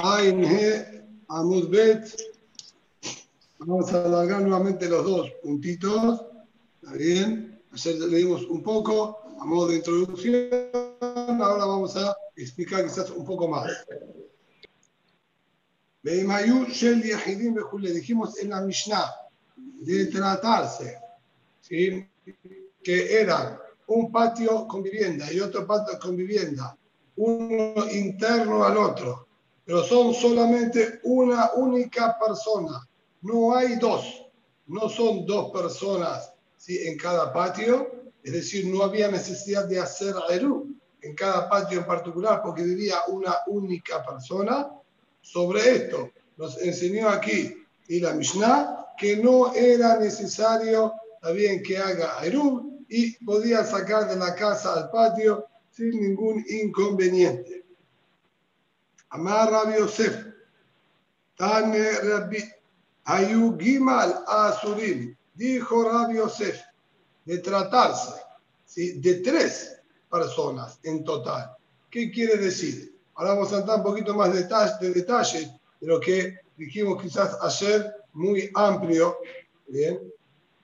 Ain He Amud Bet. Vamos a alargar nuevamente los dos puntitos. ¿Está bien? Ayer leímos un poco a modo de introducción. Ahora vamos a explicar quizás un poco más. Dijimos en la Mishnah de tratarse, ¿sí? que eran un patio con vivienda y otro patio con vivienda, uno interno al otro, pero son solamente una única persona, no hay dos, no son dos personas ¿sí? en cada patio, es decir, no había necesidad de hacer Eru en cada patio en particular porque vivía una única persona. Sobre esto nos enseñó aquí y la Mishnah que no era necesario también que haga Eru y podía sacar de la casa al patio sin ningún inconveniente. Amar Rabbi Yosef, Tane Rabbi, Ayu Gimal Asurim, dijo Rabbi Yosef, de tratarse de tres personas en total. ¿Qué quiere decir? Ahora vamos a entrar un poquito más de detalle, de, lo que dijimos quizás ayer, muy amplio, ¿bien?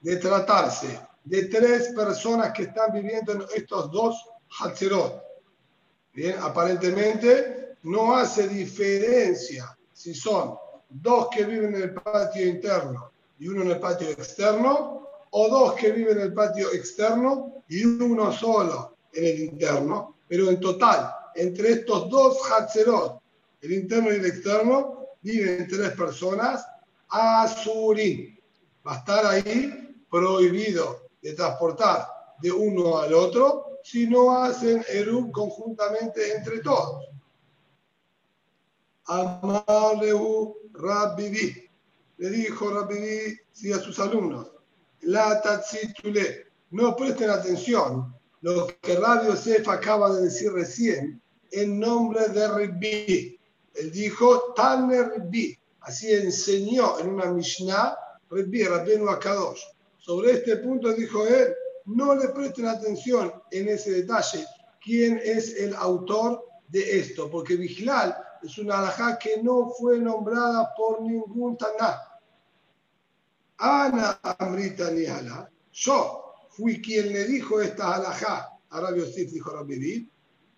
de tratarse de tres personas que están viviendo en estos dos Hatzerot. Bien, aparentemente no hace diferencia si son dos que viven en el patio interno y uno en el patio externo, o dos que viven en el patio externo y uno solo en el interno, pero en total, entre estos dos Hatzerot, el interno y el externo, viven tres personas, Azurín. Va a estar ahí prohibido de transportar de uno al otro si no hacen Eruv conjuntamente entre todos. Amareu Rabbibi. Le dijo Rabbibi sí, a sus alumnos, la tatsitule, no presten atención lo que Rabbi Yosef acaba de decir recién en nombre de Rabbi. Él dijo Taner Rabbi. Así enseñó en una Mishnah Rabbi, Rabbeinu Akadosh. Sobre este punto dijo él, no le presten atención en ese detalle quién es el autor de esto, porque Vigilal es una alajá que no fue nombrada por ningún taná. Ana Amrita Niala, yo fui quien le dijo esta alajá a Rabbi Yosef, dijo Rabbi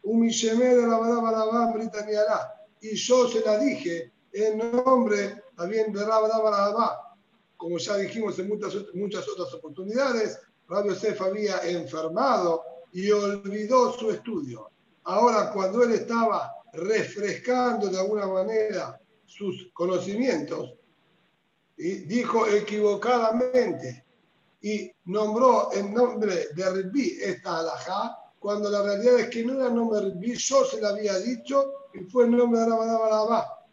Umishemé de Rabadá Amrita Niala, y yo se la dije en nombre también de Rabadá como ya dijimos en muchas, muchas otras oportunidades, Rabbi Yosef había enfermado y olvidó su estudio. Ahora, cuando él estaba refrescando de alguna manera sus conocimientos, y dijo equivocadamente y nombró en nombre de Rabbi esta alajá, cuando la realidad es que no era el nombre de Rabbi, yo se lo había dicho y fue el nombre de Rabadá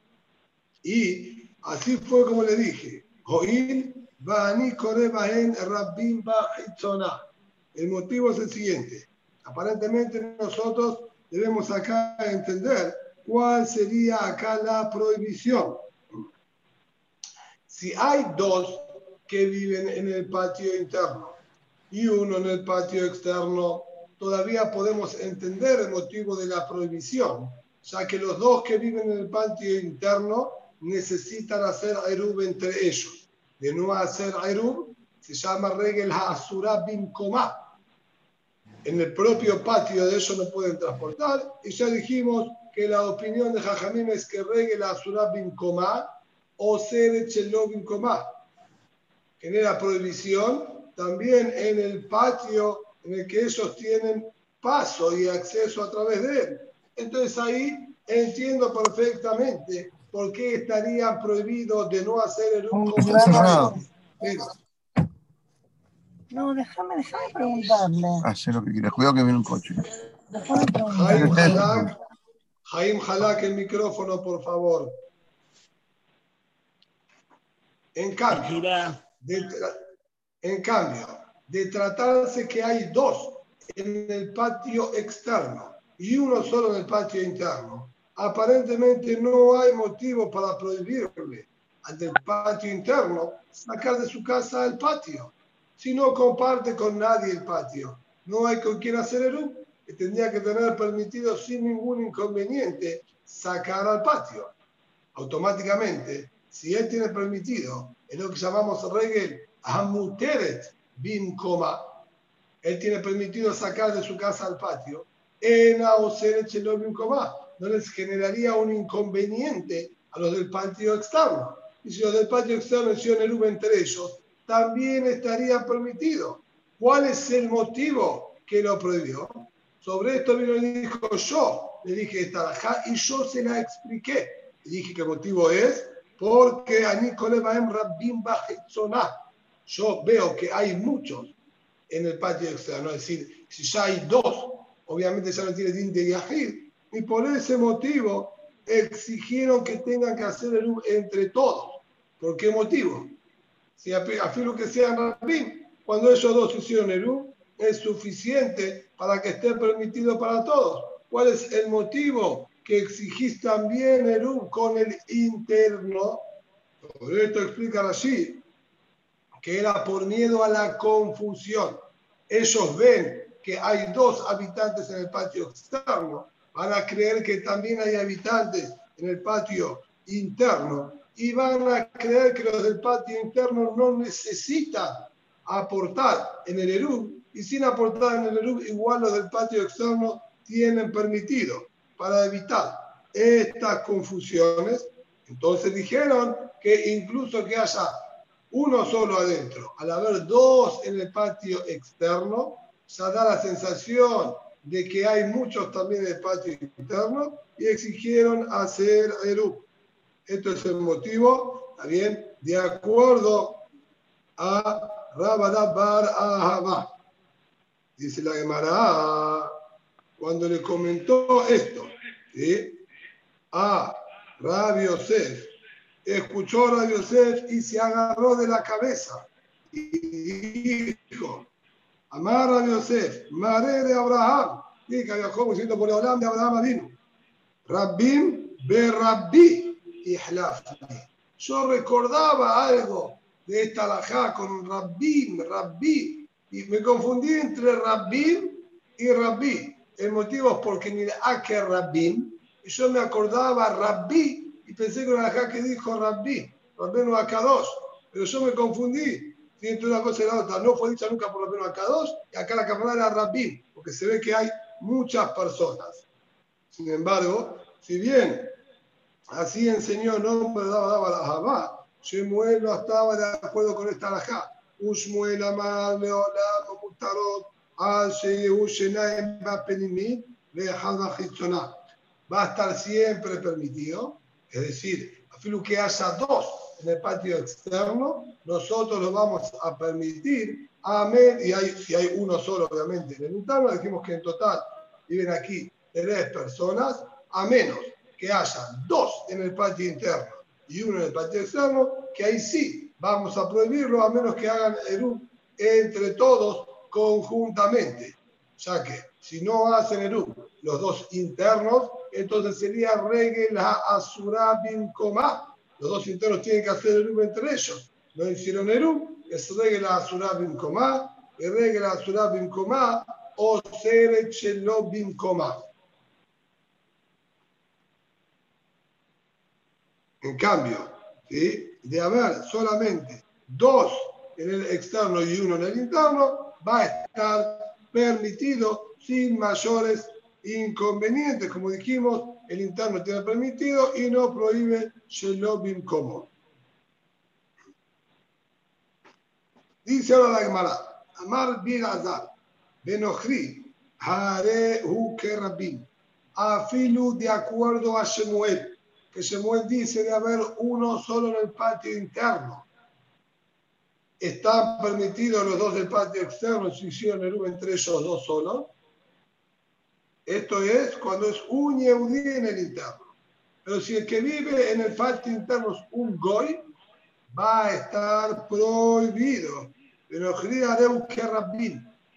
Y así fue como le dije, el motivo es el siguiente. Aparentemente nosotros debemos acá entender cuál sería acá la prohibición. Si hay dos que viven en el patio interno y uno en el patio externo, todavía podemos entender el motivo de la prohibición, ya que los dos que viven en el patio interno necesitan hacer Airub entre ellos. De no hacer Airub, se llama Regel Ha'asura bin Koma. En el propio patio de ellos no pueden transportar. Y ya dijimos que la opinión de Jajamim es que Regel Ha'asura bin Koma o Sere Chelo bin. Genera prohibición también en el patio en el que ellos tienen paso y acceso a través de él. Entonces ahí entiendo perfectamente ¿por qué estaría prohibido de no hacer el uso No, déjame, déjame preguntarle. Hacer lo que quieras. Cuidado que viene un coche. Jaime Jalak, el micrófono, por favor. En cambio, de, en cambio, de tratarse que hay dos en el patio externo y uno solo en el patio interno, aparentemente no hay motivo para prohibirle al del patio interno sacar de su casa el patio. Si no comparte con nadie el patio, no hay con quien hacer el que tendría que tener permitido sin ningún inconveniente sacar al patio. automáticamente, si él tiene permitido, es lo que llamamos regel amuteret bin coma, él tiene permitido sacar de su casa al patio, en bin coma, no les generaría un inconveniente a los del patio externo. Y si los del patio externo hicieron el entre ellos, también estaría permitido. ¿Cuál es el motivo que lo prohibió? Sobre esto vino y dijo yo, le dije esta y yo se la expliqué. Le dije que el motivo es porque a Nicolema Rabbim Yo veo que hay muchos en el patio externo, es decir, si ya hay dos, obviamente ya no tiene din de Yahid, y por ese motivo exigieron que tengan que hacer el entre todos. ¿Por qué motivo? Si afirmo que sean Rabbim, cuando ellos dos hicieron el es suficiente para que esté permitido para todos. ¿Cuál es el motivo que exigís también el con el interno? Por esto explica así, que era por miedo a la confusión. Ellos ven que hay dos habitantes en el patio externo, van a creer que también hay habitantes en el patio interno y van a creer que los del patio interno no necesitan aportar en el ERU y sin aportar en el ERU igual los del patio externo tienen permitido para evitar estas confusiones. Entonces dijeron que incluso que haya uno solo adentro, al haber dos en el patio externo, ya da la sensación de que hay muchos también en el patio interno y exigieron hacer ERU. Esto es el motivo, también, de acuerdo a Rabadabar Ahaba. Dice la Gemara, cuando le comentó esto a Rabbi Yosef, escuchó a Rabbi y se agarró de la cabeza y dijo, Amar Rabbi Yosef, Mare de Abraham, y que viajó siendo por el de Abraham vino, Rabbim be Rabbi y Yo recordaba algo de esta alajá con Rabbim, Rabbi, y me confundí entre Rabbim y Rabbi. El motivo es porque ni que Rabbim, y yo me acordaba Rabbi y pensé que era alajá que dijo Rabbi, Rabbi no dos pero yo me confundí entre una cosa y la otra. No fue dicha nunca por lo menos acá dos, y acá la cámara era Rabbim, porque se ve que hay muchas personas. Sin embargo, si bien así enseñó el nombre de la Shemuel no estaba de acuerdo con esta alajá. Ushmuel amar leolam mutarot al sheyehu shenaim bapenimit le'hadva chitzonah. Va a estar siempre permitido, es decir, afirmo que haya dos en el patio externo, nosotros lo vamos a permitir. Amén. Y hay, si hay uno solo, obviamente, en el interno, dijimos que en total viven aquí tres personas, a menos que haya dos en el patio interno y uno en el patio externo, que ahí sí vamos a prohibirlo a menos que hagan Eru entre todos conjuntamente. Ya que si no hacen Eru los dos internos, entonces sería regla asura bin. Los dos internos tienen que hacer Eru entre ellos. No hicieron Eru, es regla asura bin coma, y regla asura bin coma o sere bin coma. En cambio, de haber solamente dos en el externo y uno en el interno, va a estar permitido sin mayores inconvenientes. Como dijimos, el interno tiene permitido y no prohíbe Shelobim como. Dice ahora la Gemara, Amar bin Azar, Benochri, Hare Hu Afilu de acuerdo a Shemuel que Shemuel dice de haber uno solo en el patio interno. ¿Están permitidos los dos del patio externo si hicieron el entre ellos dos solos? Esto es cuando es un Yehudi en el interno. Pero si el que vive en el patio interno es un Goy, va a estar prohibido. Pero que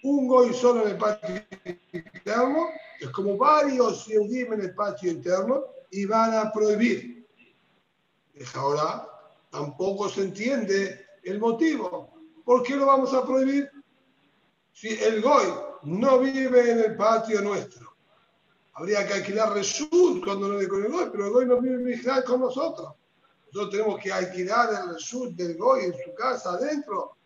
un Goy solo en el patio interno es como varios Yehudim en el patio interno y van a prohibir. Ahora tampoco se entiende el motivo. ¿Por qué lo vamos a prohibir? Si el Goy no vive en el patio nuestro, habría que alquilar Reshut cuando no le con el Goy, pero el Goy no vive en con nosotros. Nosotros tenemos que alquilar el Reshut del Goy en su casa adentro.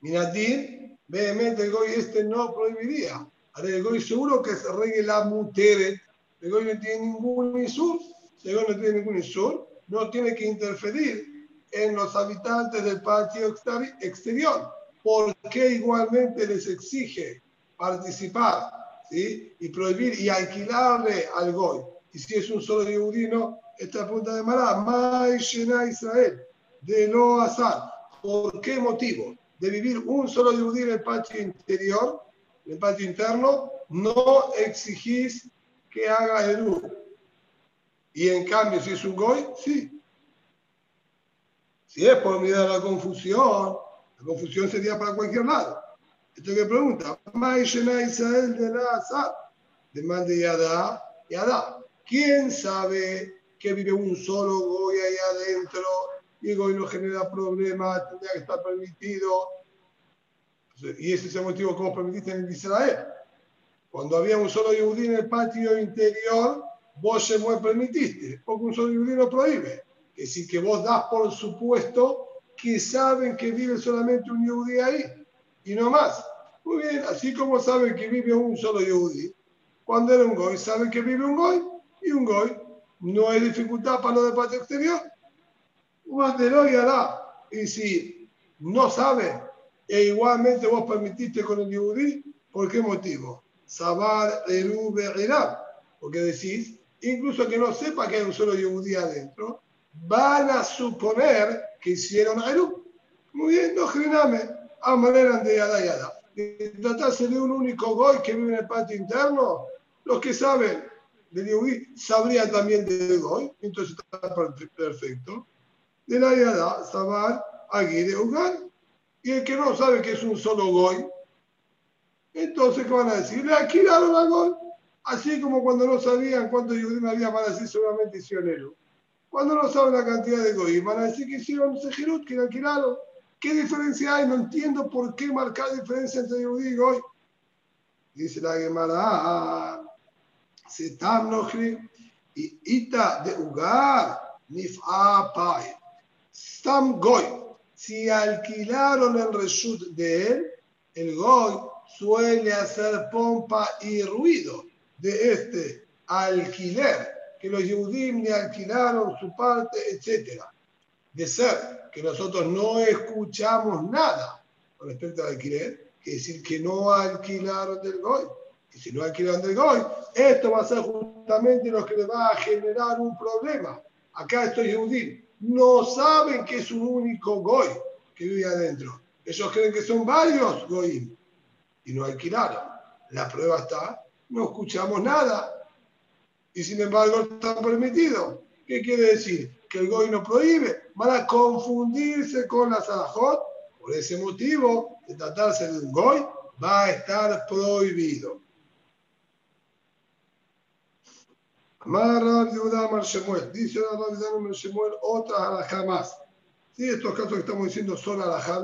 Minatir, vehemente el Goy este no prohibiría. Ahora el Goy seguro que se regla mutere. El Goy no tiene ningún isur. El Goy no tiene ningún isur. No tiene que interferir en los habitantes del patio exterior. ¿Por qué igualmente les exige participar y prohibir y alquilarle al Goy. Y si es un solo yehudino, esta punta de Mará, Mai Israel, de no azar. ¿Por qué motivo? De vivir un solo yehudí en el patio interior, en el patio interno, no exigís que haga el uno. Y en cambio, si es un Goy, sí. Si es por miedo la confusión, la confusión sería para cualquier lado. Esto que pregunta, Israel de la Demande Yadá, Yadá. ¿Quién sabe que vive un solo Goy ahí adentro y Goy no genera problemas, tendría que estar permitido? Y ese es el motivo como permitiste en Israel. Cuando había un solo Yehudí en el patio interior, vos se mueve permitiste, porque un solo Yehudí no prohíbe. Es decir, que vos das por supuesto que saben que vive solamente un Yehudí ahí y no más. Muy bien, así como saben que vive un solo Yehudi, cuando era un Goy, saben que vive un Goy y un Goy no hay dificultad para lo de patio exterior. y hará. Y si no sabe, e igualmente vos permitiste con el Yehudi, ¿por qué motivo? Sabar Erube Porque decís, incluso que no sepa que hay un solo Yehudi adentro, van a suponer que hicieron Eru. Muy bien, no gename a manera de yada yada. Tratarse de un único goy que vive en el patio interno, los que saben de Yehudi sabrían también de goy, entonces está perfecto. De la yada, sabar, de Ugar. Y el que no sabe que es un solo goy, entonces, ¿qué van a decir? Le alquilaron a goy. Así como cuando no sabían cuántos Yehudim había, van a decir seguramente hicieron Cuando no saben la cantidad de goy, van a decir que hicieron Sejirut, que le alquilaron. ¿Qué diferencia hay? No entiendo por qué marcar diferencia entre Yehudi y Goy. Dice la Gemara, Setam Nochri y Ita de Ugar, Nif'a Pai. Stam Goy. Si alquilaron el reshut de él, el Goy suele hacer pompa y ruido de este alquiler, que los Yehudim le alquilaron su parte, etc. De ser que nosotros no escuchamos nada con respecto al alquiler, que decir que no alquilaron del GOI. Y si no alquilaron del GOI, esto va a ser justamente lo que le va a generar un problema. Acá estos judíos no saben que es un único GOI que vive adentro. Ellos creen que son varios GOI y no alquilaron. La prueba está, no escuchamos nada y sin embargo está permitido. ¿Qué quiere decir? que el Goy no prohíbe, van a confundirse con la Salahot. Por ese motivo, de tratarse de un Goy, va a estar prohibido. Amar Rabbi Shemuel. Dice Rabbi Shemuel otra alajá más. Sí, estos casos que estamos diciendo son alajá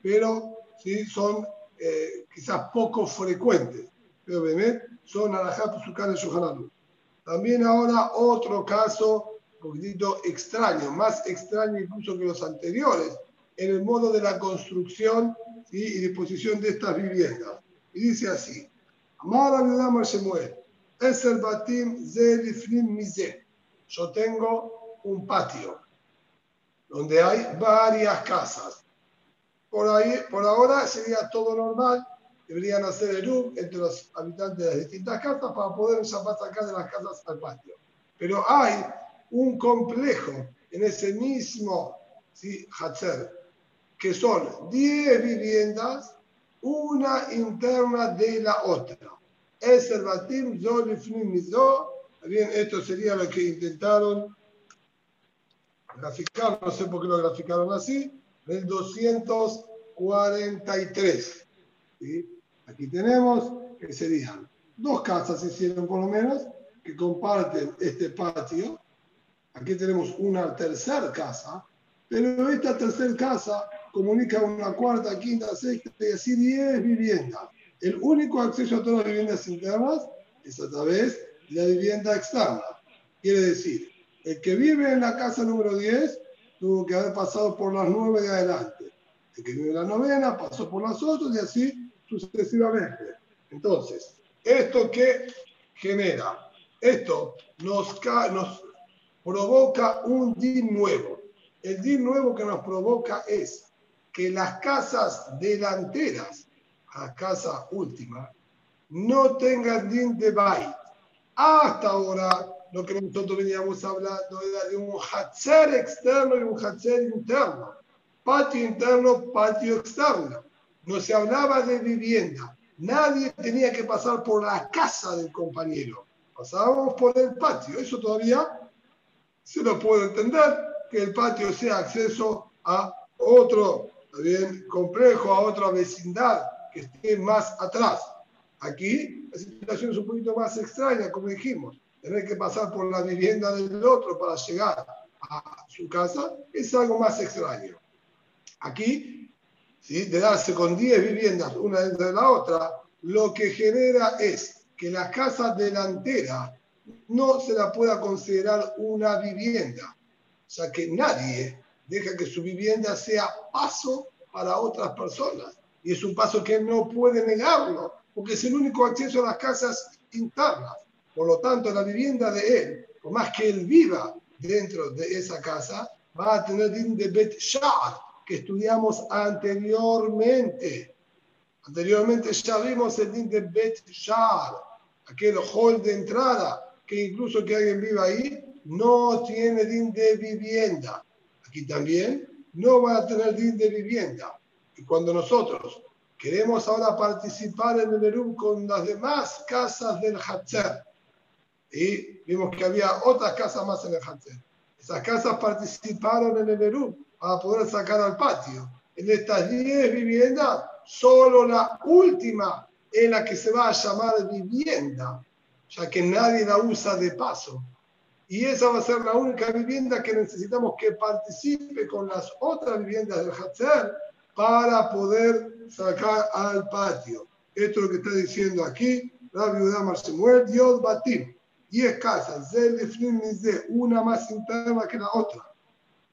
pero sí son eh, quizás poco frecuentes. Pero Bemet son alajá de También ahora otro caso un poquitito extraño, más extraño incluso que los anteriores, en el modo de la construcción y disposición de estas viviendas. Y dice así, Amar Shemuel, es el batim mize. Yo tengo un patio donde hay varias casas. Por, ahí, por ahora sería todo normal, deberían hacer el U entre los habitantes de las distintas casas para poder sacar de las casas al patio. Pero hay un complejo en ese mismo ¿sí? Hatzer, que son 10 viviendas, una interna de la otra. Es el Batim Bien, esto sería lo que intentaron graficar, no sé por qué lo graficaron así, el 243. Aquí tenemos que serían dos casas, hicieron por lo menos, que comparten este patio, Aquí tenemos una tercera casa, pero esta tercera casa comunica una cuarta, quinta, sexta y así diez viviendas. El único acceso a todas las viviendas internas es a través de la vivienda externa. Quiere decir, el que vive en la casa número 10 tuvo que haber pasado por las 9 de adelante. El que vive la novena pasó por las otras y así sucesivamente. Entonces, ¿esto qué genera? Esto nos, nos provoca un DIN nuevo. El DIN nuevo que nos provoca es que las casas delanteras, la casa última, no tengan DIN de byte. Hasta ahora, lo que nosotros veníamos hablando era de un hatzer externo y un hatzer interno. Patio interno, patio externo. No se hablaba de vivienda. Nadie tenía que pasar por la casa del compañero. Pasábamos por el patio. Eso todavía se lo puede entender, que el patio sea acceso a otro bien, complejo, a otra vecindad que esté más atrás. Aquí la situación es un poquito más extraña, como dijimos. Tener que pasar por la vivienda del otro para llegar a su casa es algo más extraño. Aquí, ¿sí? de darse con 10 viviendas una dentro de la otra, lo que genera es que la casa delantera no se la pueda considerar una vivienda. O sea que nadie deja que su vivienda sea paso para otras personas. Y es un paso que no puede negarlo, porque es el único acceso a las casas internas. Por lo tanto, la vivienda de él, por más que él viva dentro de esa casa, va a tener din de Bet Shar, que estudiamos anteriormente. Anteriormente ya vimos el din de Bet Shar, aquel hall de entrada, que incluso que alguien viva ahí, no tiene din de vivienda. Aquí también no va a tener din de vivienda. Y cuando nosotros queremos ahora participar en el Erum con las demás casas del Hatzer, y vimos que había otras casas más Hatzer, esas casas participaron en el Erum para poder sacar al patio. En estas 10 viviendas, solo la última es la que se va a llamar vivienda, ya que nadie la usa de paso. Y esa va a ser la única vivienda que necesitamos que participe con las otras viviendas del Hatzer para poder sacar al patio. Esto es lo que está diciendo aquí la viuda Marsemuel, Dios Batim. Diez casas, una más interna que la otra.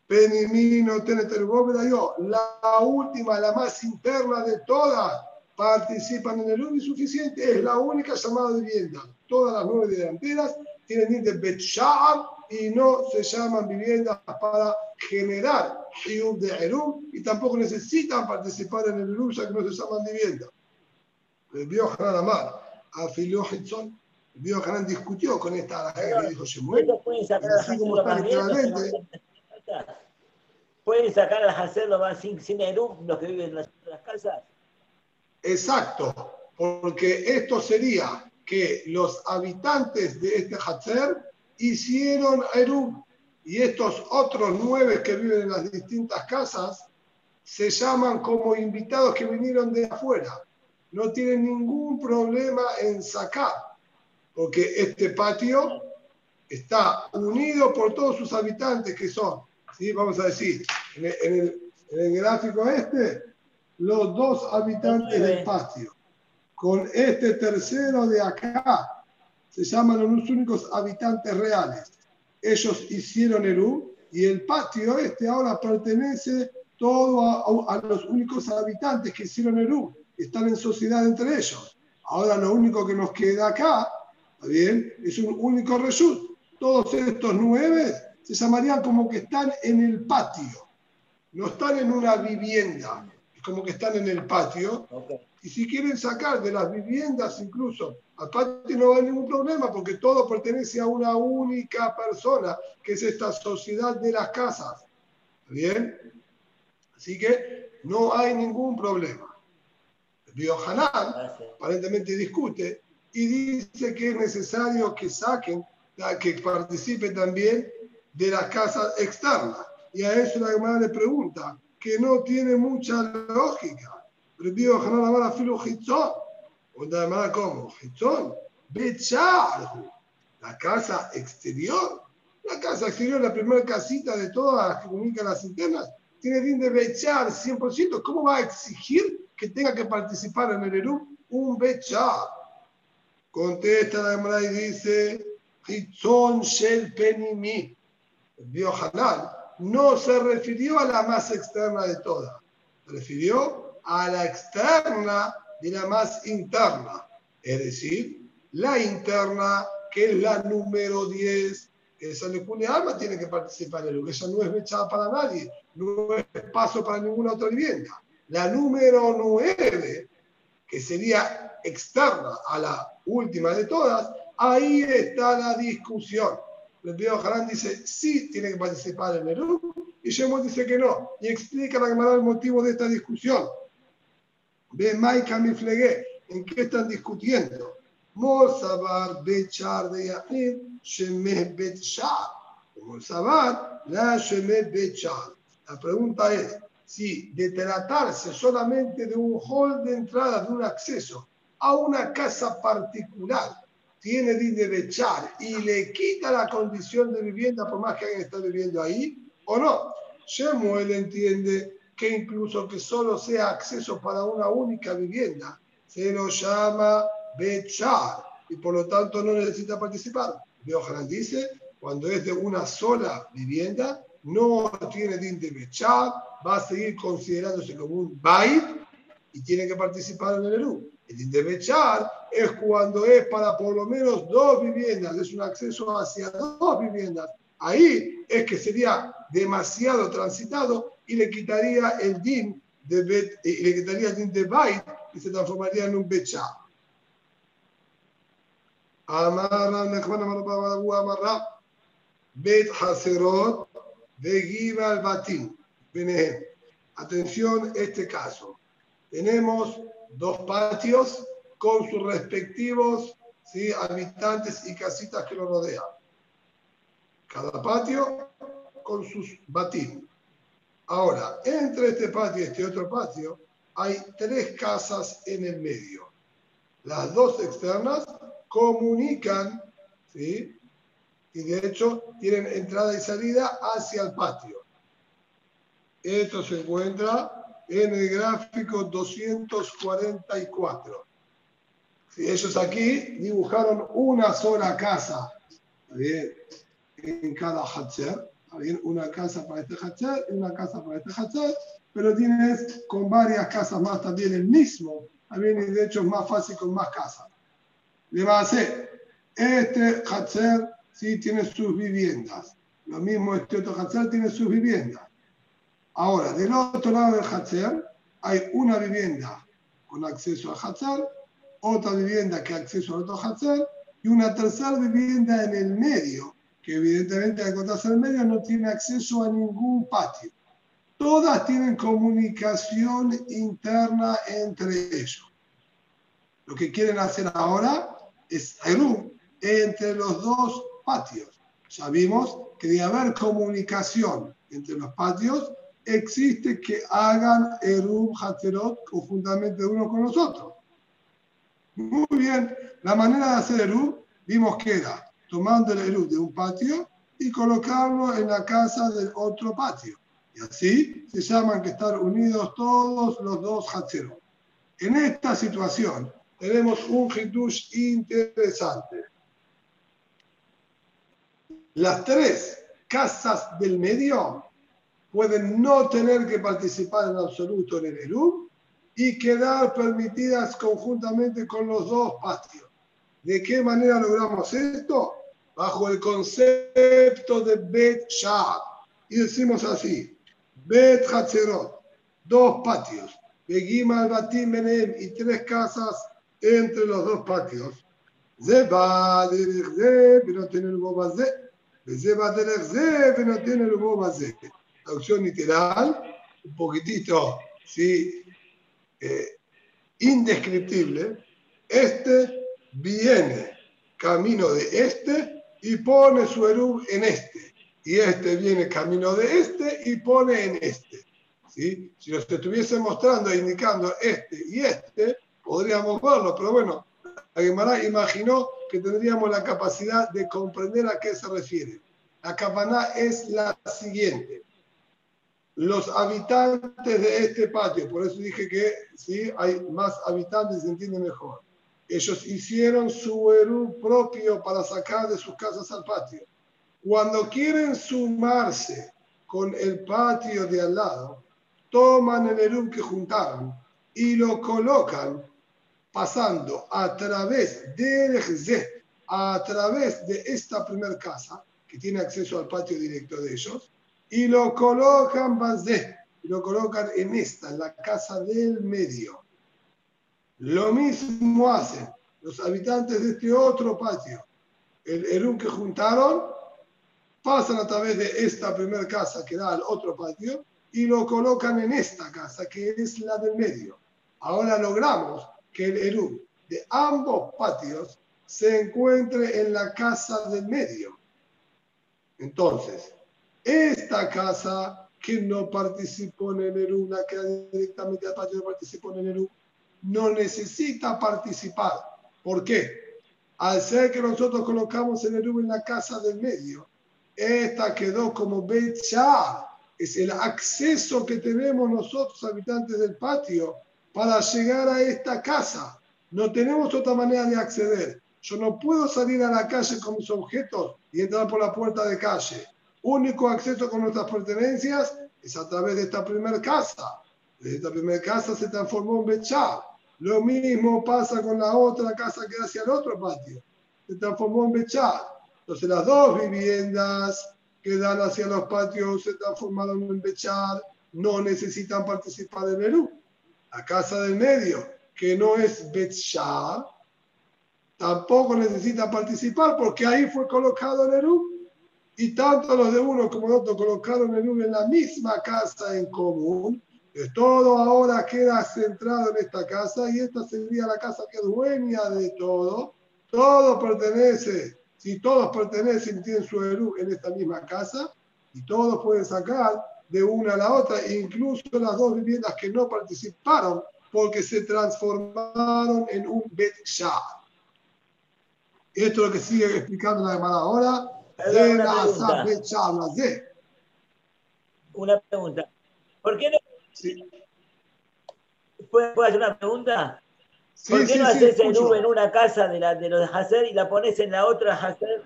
Penimino, yo. La última, la más interna de todas, participan en el uno suficiente. Es la única llamada de vivienda. Todas las nueve delanteras tienen de Betsha'ar y no se llaman viviendas para generar Hiyub de Erum y tampoco necesitan participar en el Erum ya que no se llaman viviendas. El vio Hanan Amar, afilió Hitzon, Hanan discutió con esta alhaja que dijo Shemuel, así como está literalmente. ¿Pueden sacar al hacerlo más sin, sin Erum los que viven en las, las casas? Exacto, porque esto sería que los habitantes de este Hatzer hicieron Eruv y estos otros nueve que viven en las distintas casas se llaman como invitados que vinieron de afuera. No tienen ningún problema en sacar, porque este patio está unido por todos sus habitantes que son, ¿sí? vamos a decir, en el, en el gráfico este, los dos habitantes del patio con este tercero de acá, se llaman los únicos habitantes reales. Ellos hicieron el U y el patio este ahora pertenece todo a, los únicos habitantes que hicieron el U. Están en sociedad entre ellos. Ahora lo único que nos queda acá, bien? Es un único result. Todos estos nueve se llamarían como que están en el patio. No están en una vivienda, es como que están en el patio. Y si quieren sacar de las viviendas incluso aparte no hay ningún problema porque todo pertenece a una única persona, que es esta sociedad de las casas. ¿Bien? Así que no hay ningún problema. El Hanan aparentemente discute y dice que es necesario que saquen, que participen también de las casas externas. Y a eso la hermana le pregunta, que no tiene mucha lógica. Revio Hanan Amar Filo Hitzon. Onda de ¿cómo? Hitzon. Becharhu. La casa exterior. La casa exterior, la primera casita de todas las que comunican las internas, tiene fin de Bechar 100%. ¿Cómo va a exigir que tenga que participar en el Eru un Bechar? Contesta la Gemara y dice, Hitzon Shel Penimi. Vio Hanan no se refirió a la más externa de todas, se refirió a la externa de la más interna, es decir, la interna, que es la número 10, que esa de Alma tiene que participar en lo que esa no es echada para nadie, no es paso para ninguna otra vivienda. La número 9, que sería externa a la última de todas, ahí está la discusión. El Pío Harán dice sí tiene que participar en el grupo y Shemot dice que no. Y explica la Gemara el motivo de esta discusión. Ve Maika Miflegue, ¿en qué están discutiendo? Mor Sabar Bechar de Yahid, Shemeh Bechar. Mor Sabar, la Shemeh Bechar. La pregunta es, si de tratarse solamente de un hall de entrada, de un acceso a una casa particular, tiene de bechar y le quita la condición de vivienda por más que alguien esté viviendo ahí, o no. Shemuel entiende que incluso que solo sea acceso para una única vivienda, se lo llama bechar y por lo tanto no necesita participar. Biohanan dice, cuando es de una sola vivienda, no tiene din de bechar, va a seguir considerándose como un bait y tiene que participar en el ERU. El din de bechar es cuando es para por lo menos dos viviendas, es un acceso hacia dos viviendas. Ahí es que sería demasiado transitado y le quitaría el din de bet, y le quitaría el din de bait y se transformaría en un bechar. Bet haserot, vegiva al batim. Atención, este caso. Tenemos dos patios con sus respectivos ¿sí? habitantes y casitas que lo rodean. Cada patio con sus batim. Ahora, entre este patio y este otro patio hay tres casas en el medio. Las dos externas comunican, ¿sí? y de hecho tienen entrada y salida hacia el patio. Esto se encuentra en el gráfico 244. Ellos aquí dibujaron una sola casa en cada Hatcher. Una casa para este Hatcher una casa para este Hatcher, pero tienes con varias casas más también el mismo. También, y de hecho es más fácil con más casas. Le va a hacer este Hatcher sí tiene sus viviendas. Lo mismo este otro Hatcher tiene sus viviendas. Ahora, del otro lado del Hatcher hay una vivienda con acceso al Hatcher otra vivienda que acceso a otro Hatzer y una tercera vivienda en el medio, que evidentemente al encontrarse en el medio no tiene acceso a ningún patio. Todas tienen comunicación interna entre ellos. Lo que quieren hacer ahora es Eru entre los dos patios. Ya vimos que de haber comunicación entre los patios, existe que hagan Eru Hatzerot conjuntamente uno con los otros. Muy bien, la manera de hacer Eru vimos que era tomando el Eru de un patio y colocarlo en la casa del otro patio. Y así se llaman que están unidos todos los dos Hatzeros. En esta situación tenemos un Hitush interesante. Las tres casas del medio pueden no tener que participar en absoluto en el Eru y quedar permitidas conjuntamente con los dos patios. ¿De qué manera logramos esto? Bajo el concepto de Bet Shah. Y decimos así: Bet Hatzerot, dos patios. Begima Batim Benem y tres casas entre los dos patios. Zeba de pero tiene el Bobazé. Zeba de pero tiene el Bobazé. Traducción literal, un poquitito, sí, eh, indescriptible, este viene camino de este y pone su erub en este. Y este viene camino de este y pone en este. ¿sí? Si nos estuviese mostrando e indicando este y este, podríamos verlo, pero bueno, Aguimará imaginó que tendríamos la capacidad de comprender a qué se refiere. La cabana es la siguiente los habitantes de este patio, por eso dije que sí, hay más habitantes, se entiende mejor. Ellos hicieron su Eru propio para sacar de sus casas al patio. Cuando quieren sumarse con el patio de al lado, toman el Eru que juntaron y lo colocan pasando a través de a través de esta primera casa, que tiene acceso al patio directo de ellos, y lo colocan y lo colocan en esta, en la casa del medio. Lo mismo hacen los habitantes de este otro patio. El Erún que juntaron, pasan a través de esta primera casa que da al otro patio y lo colocan en esta casa, que es la del medio. Ahora logramos que el Erún de ambos patios se encuentre en la casa del medio. Entonces, esta casa que no participó en el Eru, la que directamente al patio no participó en el Eru, no necesita participar. ¿Por qué? Al ser que nosotros colocamos el Eru en la casa del medio, esta quedó como Becha, es el acceso que tenemos nosotros, habitantes del patio, para llegar a esta casa. No tenemos otra manera de acceder. Yo no puedo salir a la calle con mis objetos y entrar por la puerta de calle. Único acceso con nuestras pertenencias es a través de esta primera casa. De esta primera casa se transformó en Bechá. Lo mismo pasa con la otra casa que hacia el otro patio. Se transformó en Bechá. Entonces las dos viviendas que dan hacia los patios se transformaron en Bechar, no necesitan participar en Perú. La casa del medio, que no es Bechar, tampoco necesita participar porque ahí fue colocado el Eru. Y tanto los de uno como de otro colocaron el Eru en la misma casa en común. Pues todo ahora queda centrado en esta casa y esta sería la casa que es dueña de todo. Todo pertenece, si todos pertenecen tienen su Eru en esta misma casa, y todos pueden sacar de una a la otra, incluso las dos viviendas que no participaron porque se transformaron en un Bet esto es lo que sigue explicando la llamada ahora. Una pregunta. ¿Por qué no? ¿Puedo hacer una pregunta? ¿Por qué no haces el nube en una casa de, la, de los Hacer y la pones en la otra Hacer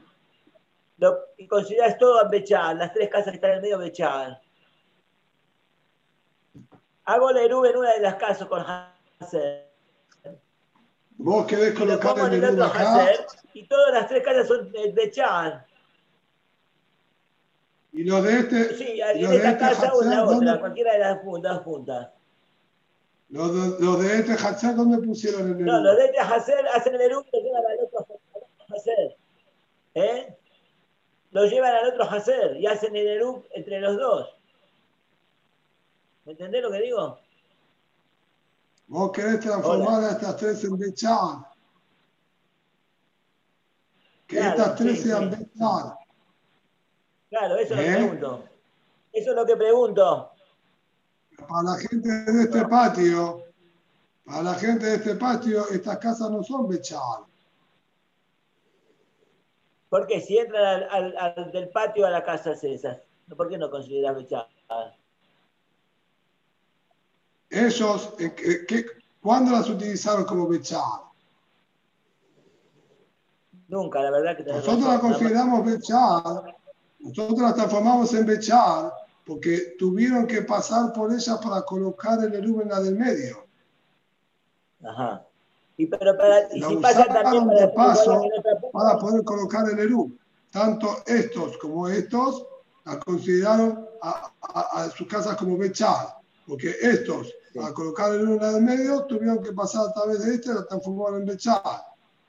y consideras todo Bechal, las tres casas que están en el medio Bechal? Hago la nube en una de las casas con Hacer. Vos querés colocar el menú acá. y todas las tres casas son de. Y los de este. Sí, en esta este casa o en la otra, cualquiera de las puntas. puntas. Los de, los de este Hatzer, ¿dónde pusieron el? No, los de este Hatzer hacen el menú y lo llevan al otro Hatzer. ¿Eh? Lo llevan al otro Hatzer y hacen el menú entre los dos. ¿Me entendés lo que digo? Vos querés transformar a estas tres en Bechar. Que estas tres sean Bechar. Claro, eso es lo que ¿Eh? pregunto. Eso es lo que pregunto. Para la gente de este patio, para la gente de este patio, estas casas no son Bechar. ¿Por qué? Si entran al, del patio a la casa César, ¿por qué no consideras Bechar? ellos, eh, ¿cuándo las utilizaron como Bechar? Nunca, la verdad que Nosotros las consideramos Bechar, nosotros las transformamos en Bechar porque tuvieron que pasar por ellas para colocar el Eru en la del medio. Ajá. Y, pero para, y si pasa también para, de paso para poder colocar el Eru. Tanto estos como estos las consideraron a, a sus casas como Bechar, porque estos a colocar el una del medio, tuvieron que pasar a través de este, la transformaron en Bechar.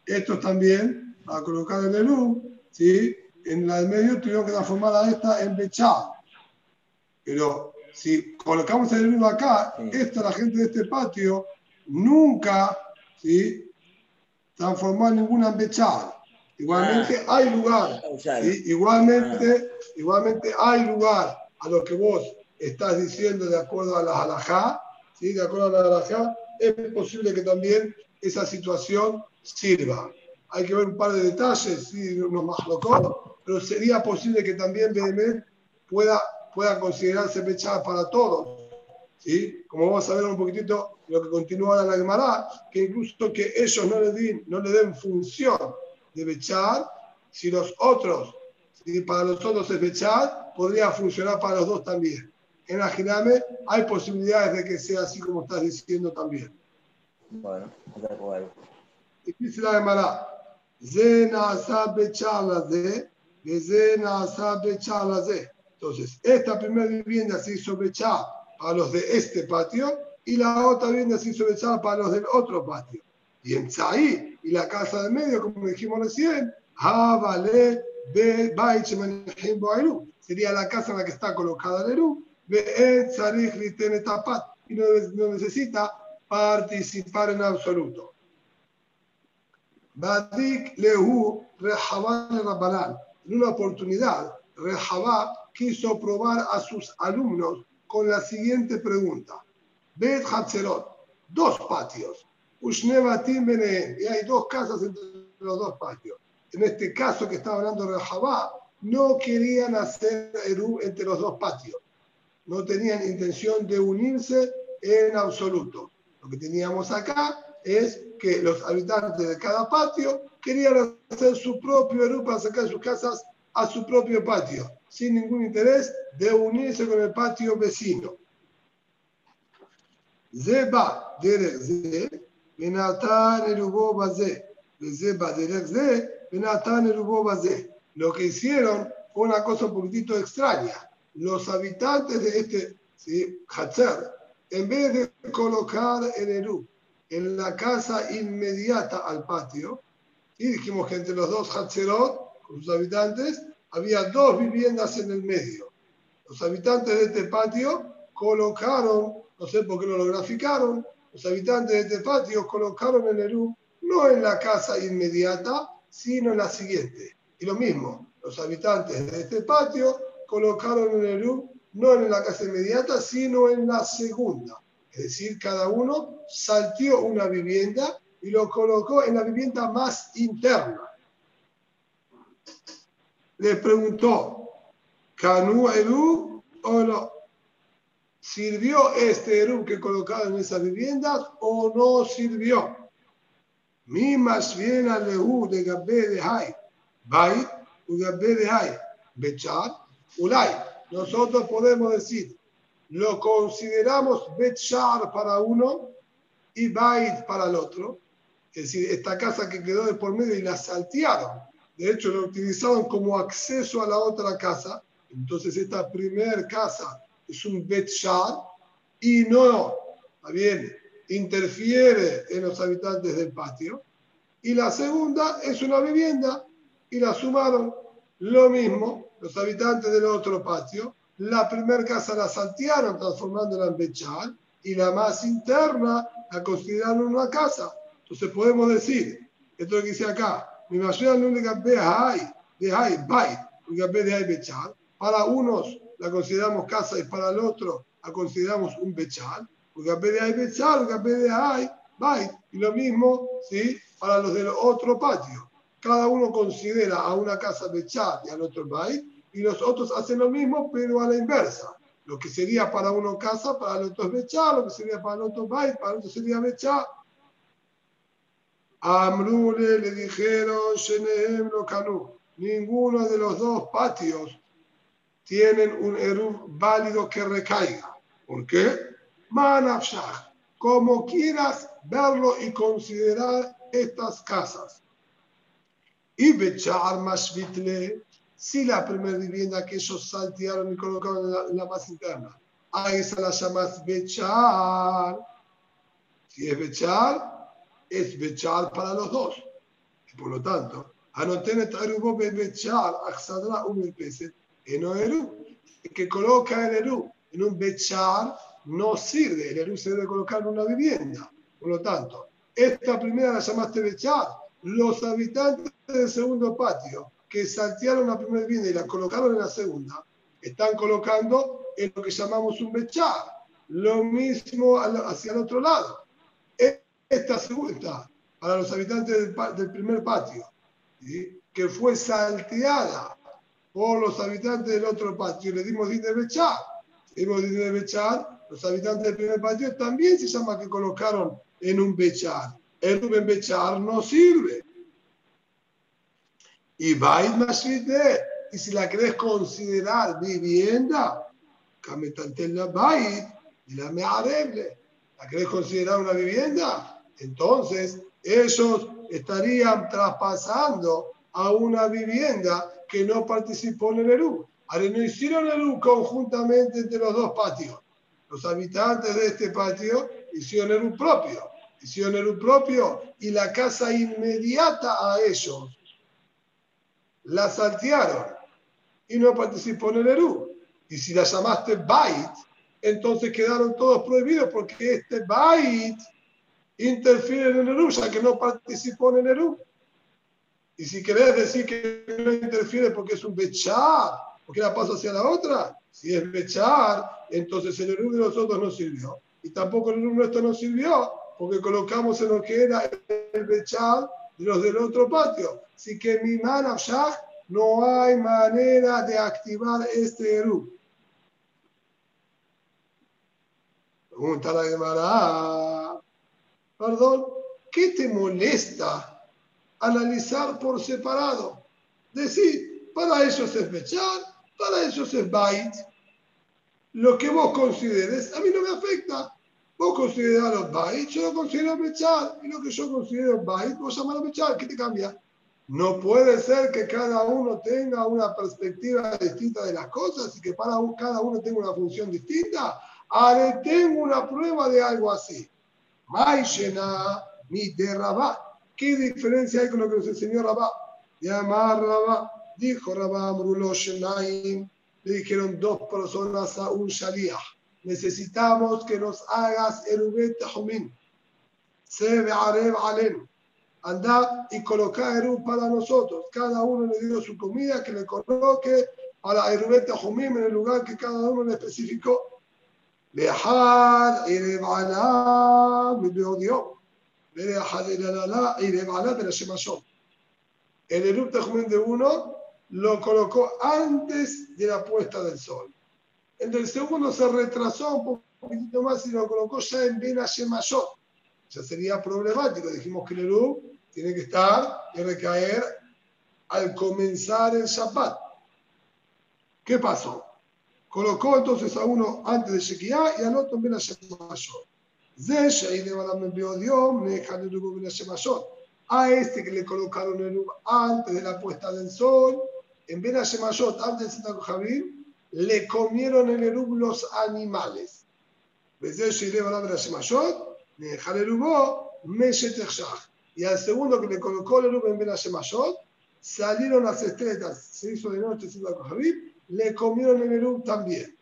Estos también, a colocar el Eru, ¿sí? En la del medio tuvieron que transformar a esta en Bechar. Pero si colocamos el Eru acá, esta, la gente de este patio, nunca ¿sí? transformó ninguna en Bechar. Igualmente ah. hay lugar, igualmente, igualmente hay lugar a lo que vos estás diciendo de acuerdo a la halajá, de acuerdo a la Garajá, es posible que también esa situación sirva. Hay que ver un par de detalles, ¿sí? unos más locos, pero sería posible que también BM pueda, pueda considerarse fechada para todos. ¿sí? Como vamos a ver un poquitito lo que continúa ahora la Gemara, que incluso que ellos no le, den, no le den función de Bechar, si los otros, si para los otros es Bechar, podría funcionar para los dos también. En la Giname hay posibilidades de que sea así como estás diciendo también. Bueno, de acuerdo. Y dice la Gemara, "Ze na'asa bechar laze, veze na'asa bechar laze". Entonces, esta primera vivienda se hizo bechar para los de este patio y la otra vivienda se hizo bechar para los del otro patio. Y en Tzaí y la casa de medio, como dijimos recién, Be. Sería la casa en la que está colocada el Eru. Etapat. Y no necesita participar en absoluto. Badik Lehu Rehabá. En una oportunidad, Rehabá quiso probar a sus alumnos con la siguiente pregunta. Bet Hatzerot, dos patios. Ushne Batim Benehem. Y hay dos casas entre los dos patios. En este caso que estaba hablando Rehabá, no querían hacer Eru entre los dos patios. No tenían intención de unirse en absoluto. Lo que teníamos acá es que los habitantes de cada patio querían hacer su propio Eru para sacar sus casas a su propio patio, sin ningún interés de unirse con el patio vecino. Zeba. Lo que hicieron fue una cosa un poquitito extraña. Los habitantes de este ¿sí? Hatzer, en vez de colocar el Eru en la casa inmediata al patio, y dijimos que entre los dos Hatzerot, con sus habitantes, había dos viviendas en el medio. Los habitantes de este patio colocaron, no sé por qué no lo graficaron, los habitantes de este patio colocaron el Eru no en la casa inmediata, sino en la siguiente. Y lo mismo, los habitantes de este patio colocaron el Eru no en la casa inmediata, sino en la segunda. Es decir, cada uno saltió una vivienda y lo colocó en la vivienda más interna. Le preguntó, ¿Canú Eru o no? ¿Sirvió este Eru que colocaron en esas viviendas o no sirvió? Mi más bien al Lehu de Gabé de Hay, Bay, Gabé de Hay, Bechar, Ulay. Nosotros podemos decir, lo consideramos Betshar para uno y Bait para el otro. Es decir, esta casa que quedó de por medio y la saltearon. De hecho, la utilizaron como acceso a la otra casa. Entonces, esta primera casa es un Betshar y no, ¿está bien? Interfiere en los habitantes del patio. Y la segunda es una vivienda y la sumaron. Lo mismo, los habitantes del otro patio la primera casa la saltearon transformándola en Bechal y la más interna la consideraron una casa. Entonces podemos decir, esto que dice acá, mi mayoría no le de hay, bay, de hay Bechal. Para unos la consideramos casa y para el otro la consideramos un Bechal. de hay Bechal, de hay, bay. Y lo mismo, ¿sí? Para los del otro patio. Cada uno considera a una casa Bechal y al otro bay y los otros hacen lo mismo, pero a la inversa. Lo que sería para uno casa, para el otro es Bechá, lo que sería para el otro Bait, para el otro sería Bechá. Amrule le dijeron, Shenehem lo Kanu. Ninguno de los dos patios tienen un Eruv válido que recaiga. ¿Por qué? Manafshah. Como quieras verlo y considerar estas casas. Y Bechar Mashvitle si la primera vivienda que ellos saltearon y colocaron en la, en la más interna, a esa la llamas Bechar. Si es Bechar, es Bechar para los dos. Y por lo tanto, Anotenet Arubo Bechar, Axadra un Peset, en Eru. El que coloca el Eru en un Bechar no sirve. El Eru se debe colocar en una vivienda. Por lo tanto, esta primera la llamaste Bechar. Los habitantes del segundo patio que saltearon la primera vivienda y la colocaron en la segunda, están colocando en lo que llamamos un bechar. Lo mismo hacia el otro lado. Esta segunda, para los habitantes del, del primer patio, que fue salteada por los habitantes del otro patio, le dimos din de bechar. Le dimos din de bechar los habitantes del primer patio, también se llama que colocaron en un Bechar. El en Bechar no sirve. Y Mashite, y si la querés considerar vivienda, la Bait y la Meareble, ¿la querés considerar una vivienda? Entonces, ellos estarían traspasando a una vivienda que no participó en el ERU. Ahora no hicieron el ERU conjuntamente entre los dos patios. Los habitantes de este patio hicieron el ERU propio. Hicieron el ERU propio y la casa inmediata a ellos la saltearon y no participó en el ERU. Y si la llamaste Bait, entonces quedaron todos prohibidos porque este Bait interfiere en el ERU, ya que no participó en el ERU. Y si querés decir que no interfiere porque es un Bechar, porque la pasa hacia la otra, si es Bechar, entonces el ERU de nosotros no sirvió. Y tampoco el ERU nuestro no sirvió, porque colocamos en lo que era el Bechar de los del otro patio. Así que mi ya no hay manera de activar este ERU. Pregunta la Gemara. Perdón, ¿qué te molesta analizar por separado? Decir, para ellos es Bechar, para ellos es Bait. Lo que vos consideres, a mí no me afecta. Vos considerás Bait, yo lo considero Bechar. Y lo que yo considero Bait, vos llamás Bechar. ¿Qué te cambia? No puede ser que cada uno tenga una perspectiva distinta de las cosas y que para cada uno tenga una función distinta. Ahora tengo una prueba de algo así. Maishena mi de Rabá. ¿Qué diferencia hay con lo que nos enseñó Rabá? Llamar Rabá. Dijo Rabá Amrulo Shenaim. Le dijeron dos personas a un Shaliah. Necesitamos que nos hagas el Ubet Tahumin. Se Areb Alen anda y coloca Eru para nosotros. Cada uno le dio su comida, que le coloque a la Erubeta Jumim en el lugar que cada uno le especificó. Lejad y me odió. El Erub Jumim de uno lo colocó antes de la puesta del sol. El del segundo se retrasó un poquito más y lo colocó ya en Ben Shemashot. Ya sería problemático. Dijimos que Erub tiene que estar y recaer al comenzar el Shabbat. ¿Qué pasó? Colocó entonces a uno antes de Shekiah y al otro en Ben A este que le colocaron el antes de la puesta del sol, en Ben Hashemashot, antes de Santa Javim, le comieron el Erub los animales. Y al segundo que le colocó el Rubén Ben Mayot, salieron las estrellas, se hizo de noche, se hizo le comieron el Erub también.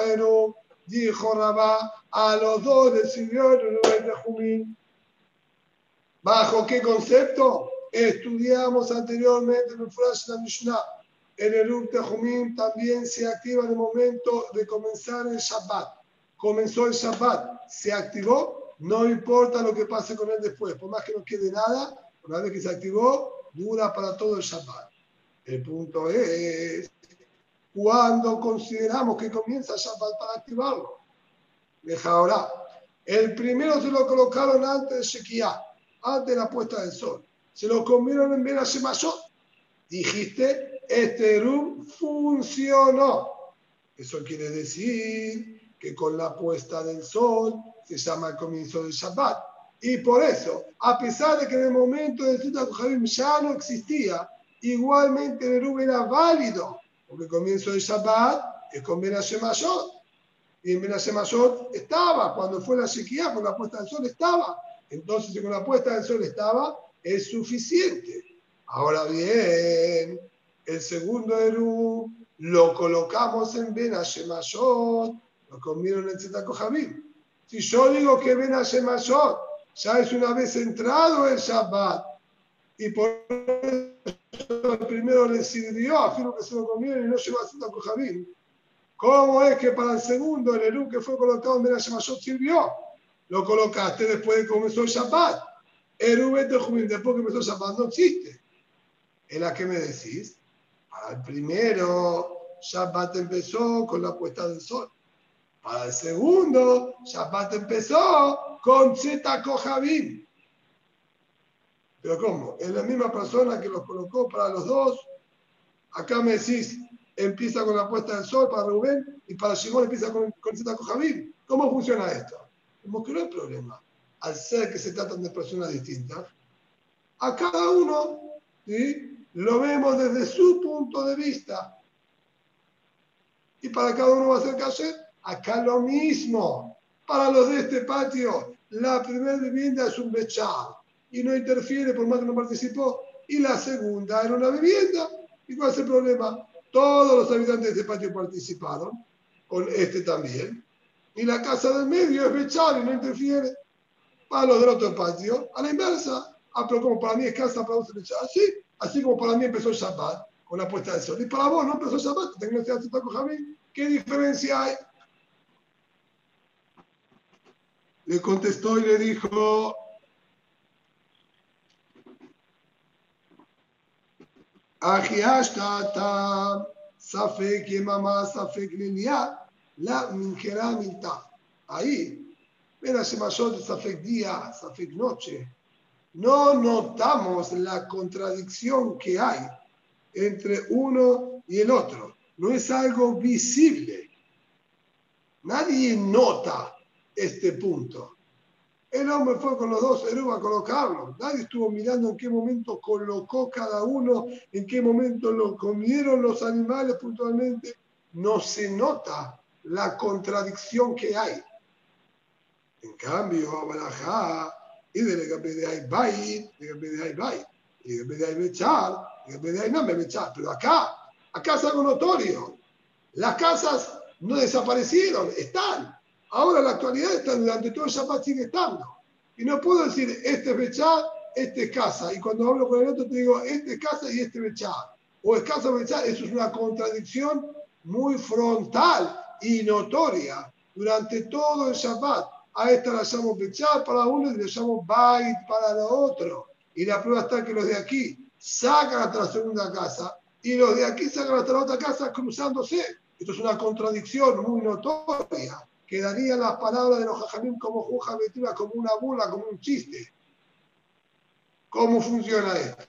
Erub, dijo Rabá, a los dos le sirvió el de Jumín. ¿Bajo qué concepto? Estudiamos anteriormente en el Frash de Mishnah. El Erub Jumín también se activa en el momento de comenzar el Shabbat. Comenzó el Shabbat, se activó no importa lo que pase con él después, por más que no quede nada, una vez que se activó, dura para todo el Shabbat. El punto es, cuando consideramos que comienza el Shabbat para activarlo? Deja ahora. El primero se lo colocaron antes de Shekiah, antes de la puesta del sol. Se lo comieron en Bena Shemashot. Dijiste, este Erum funcionó. Eso quiere decir que con la puesta del sol se llama el comienzo del Shabbat. Y por eso, a pesar de que en el momento Sutat Javim ya no existía, igualmente el Erub era válido, porque el comienzo del Shabbat es con Ben Mayot. Y en Ben Mayot estaba, cuando fue la sequía, con la puesta del sol estaba. Entonces, si con la puesta del sol estaba, es suficiente. Ahora bien, el segundo Erub lo colocamos en Ben Mayot, lo comieron en Zetat Javim. Si yo digo que Ben Mayot ya es una vez entrado el Shabbat y por eso el primero le sirvió, afirmo que se lo comieron y no llegó a Santa Kohabim. ¿Cómo es que para el segundo el Eru que fue colocado en Ben Mayot sirvió? Lo colocaste después de que comenzó el Shabbat. Eru Betejumim, después que comenzó el Shabbat, no existe. ¿Es la que me decís? El primero Shabbat empezó con la puesta del sol. Para el segundo, Shabbat empezó con Zeta Kohabim. Pero ¿cómo? Es la misma persona que los colocó para los dos. Acá me decís, empieza con la puesta del sol para Rubén y para Shimon empieza con, con Zeta. ¿Cómo funciona esto? Como que no hay problema. Al ser que se tratan de personas distintas, a cada uno ¿sí? Lo vemos desde su punto de vista. Y para cada uno va a ser calle, acá lo mismo. Para los de este patio, la primera vivienda es un bechar y no interfiere por más que no participó. Y la segunda era una vivienda. ¿Y cuál es el problema? Todos los habitantes de este patio participaron, con este también. Y la casa del medio es bechar y no interfiere. Para los del otro patio, a la inversa. Ah, pero como para mí es casa, para vos es bechar. Así, como para mí empezó el Shabbat con la puesta del sol. Y para vos no empezó el Shabbat, tengo que hacer. ¿Qué diferencia hay? Le contestó y le dijo, Ajiashtata, Safek Yemama, Safek Lilia, la Minjera. Ahí, ven a Shemashot, Safek día, Safek noche. No notamos la contradicción que hay entre uno y el otro. No es algo visible. Nadie nota este punto. El hombre fue con los dos Erub a colocarlo. Nadie estuvo mirando en qué momento colocó cada uno, en qué momento lo comieron los animales puntualmente. No se nota la contradicción que hay. En cambio, Abalajá, y de la de hay Bait, de hay Bait, y de Bechar, y de me Bechar. Pero acá, acá es algo notorio. Las casas no desaparecieron, están. Ahora en la actualidad están, durante todo el Shabbat sigue estando. Y no puedo decir, este es Bechar, este es casa. Y cuando hablo con el otro te digo, este es casa y este es Bechar. O es casa o Bechar. Eso es una contradicción muy frontal y notoria durante todo el Shabbat. A esta la llamo Bechar para uno y le llamo Bait para la otro. Y la prueba está que los de aquí sacan hasta la segunda casa y los de aquí sacan hasta la otra casa cruzándose. Esto es una contradicción muy notoria quedarían las palabras de los jajamim como juja betura, como una burla, como un chiste. ¿Cómo funciona esto?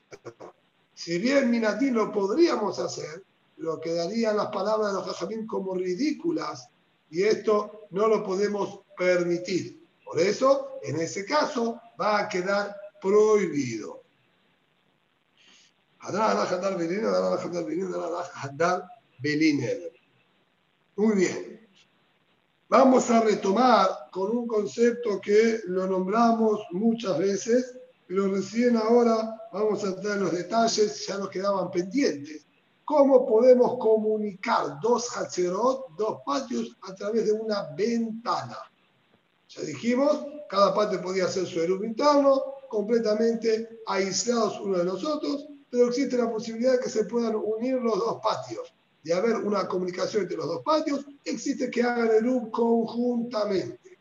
Si bien Minatín lo podríamos hacer, lo quedarían las palabras de los jajamim como ridículas y esto no lo podemos permitir. Por eso, en ese caso, va a quedar prohibido. Muy bien. Vamos a retomar con un concepto que lo nombramos muchas veces, pero recién ahora vamos a en los detalles, ya nos quedaban pendientes. ¿Cómo podemos comunicar dos hachirot, dos patios, a través de una ventana? Ya dijimos, cada patio podía ser su erub interno, completamente aislados uno de los otros, pero existe la posibilidad de que se puedan unir los dos patios de haber una comunicación entre los dos patios, existe que hagan el UB conjuntamente.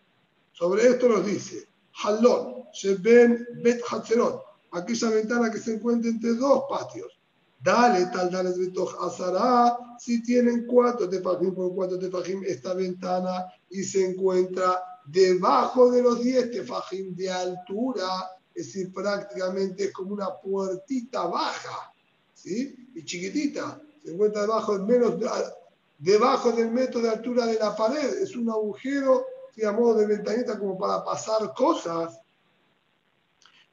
Sobre esto nos dice, Halon, Sheben Bet Hatzerot, aquella ventana que se encuentra entre dos patios. Dale, tal, dale, Azara, si tienen cuatro tefajim por cuatro tefajim esta ventana y se encuentra debajo de los diez tefajim de altura, es decir, prácticamente es como una puertita baja, ¿sí? Y chiquitita se encuentra debajo, menos, debajo del metro de altura de la pared. Es un agujero, digamos, de ventanita como para pasar cosas.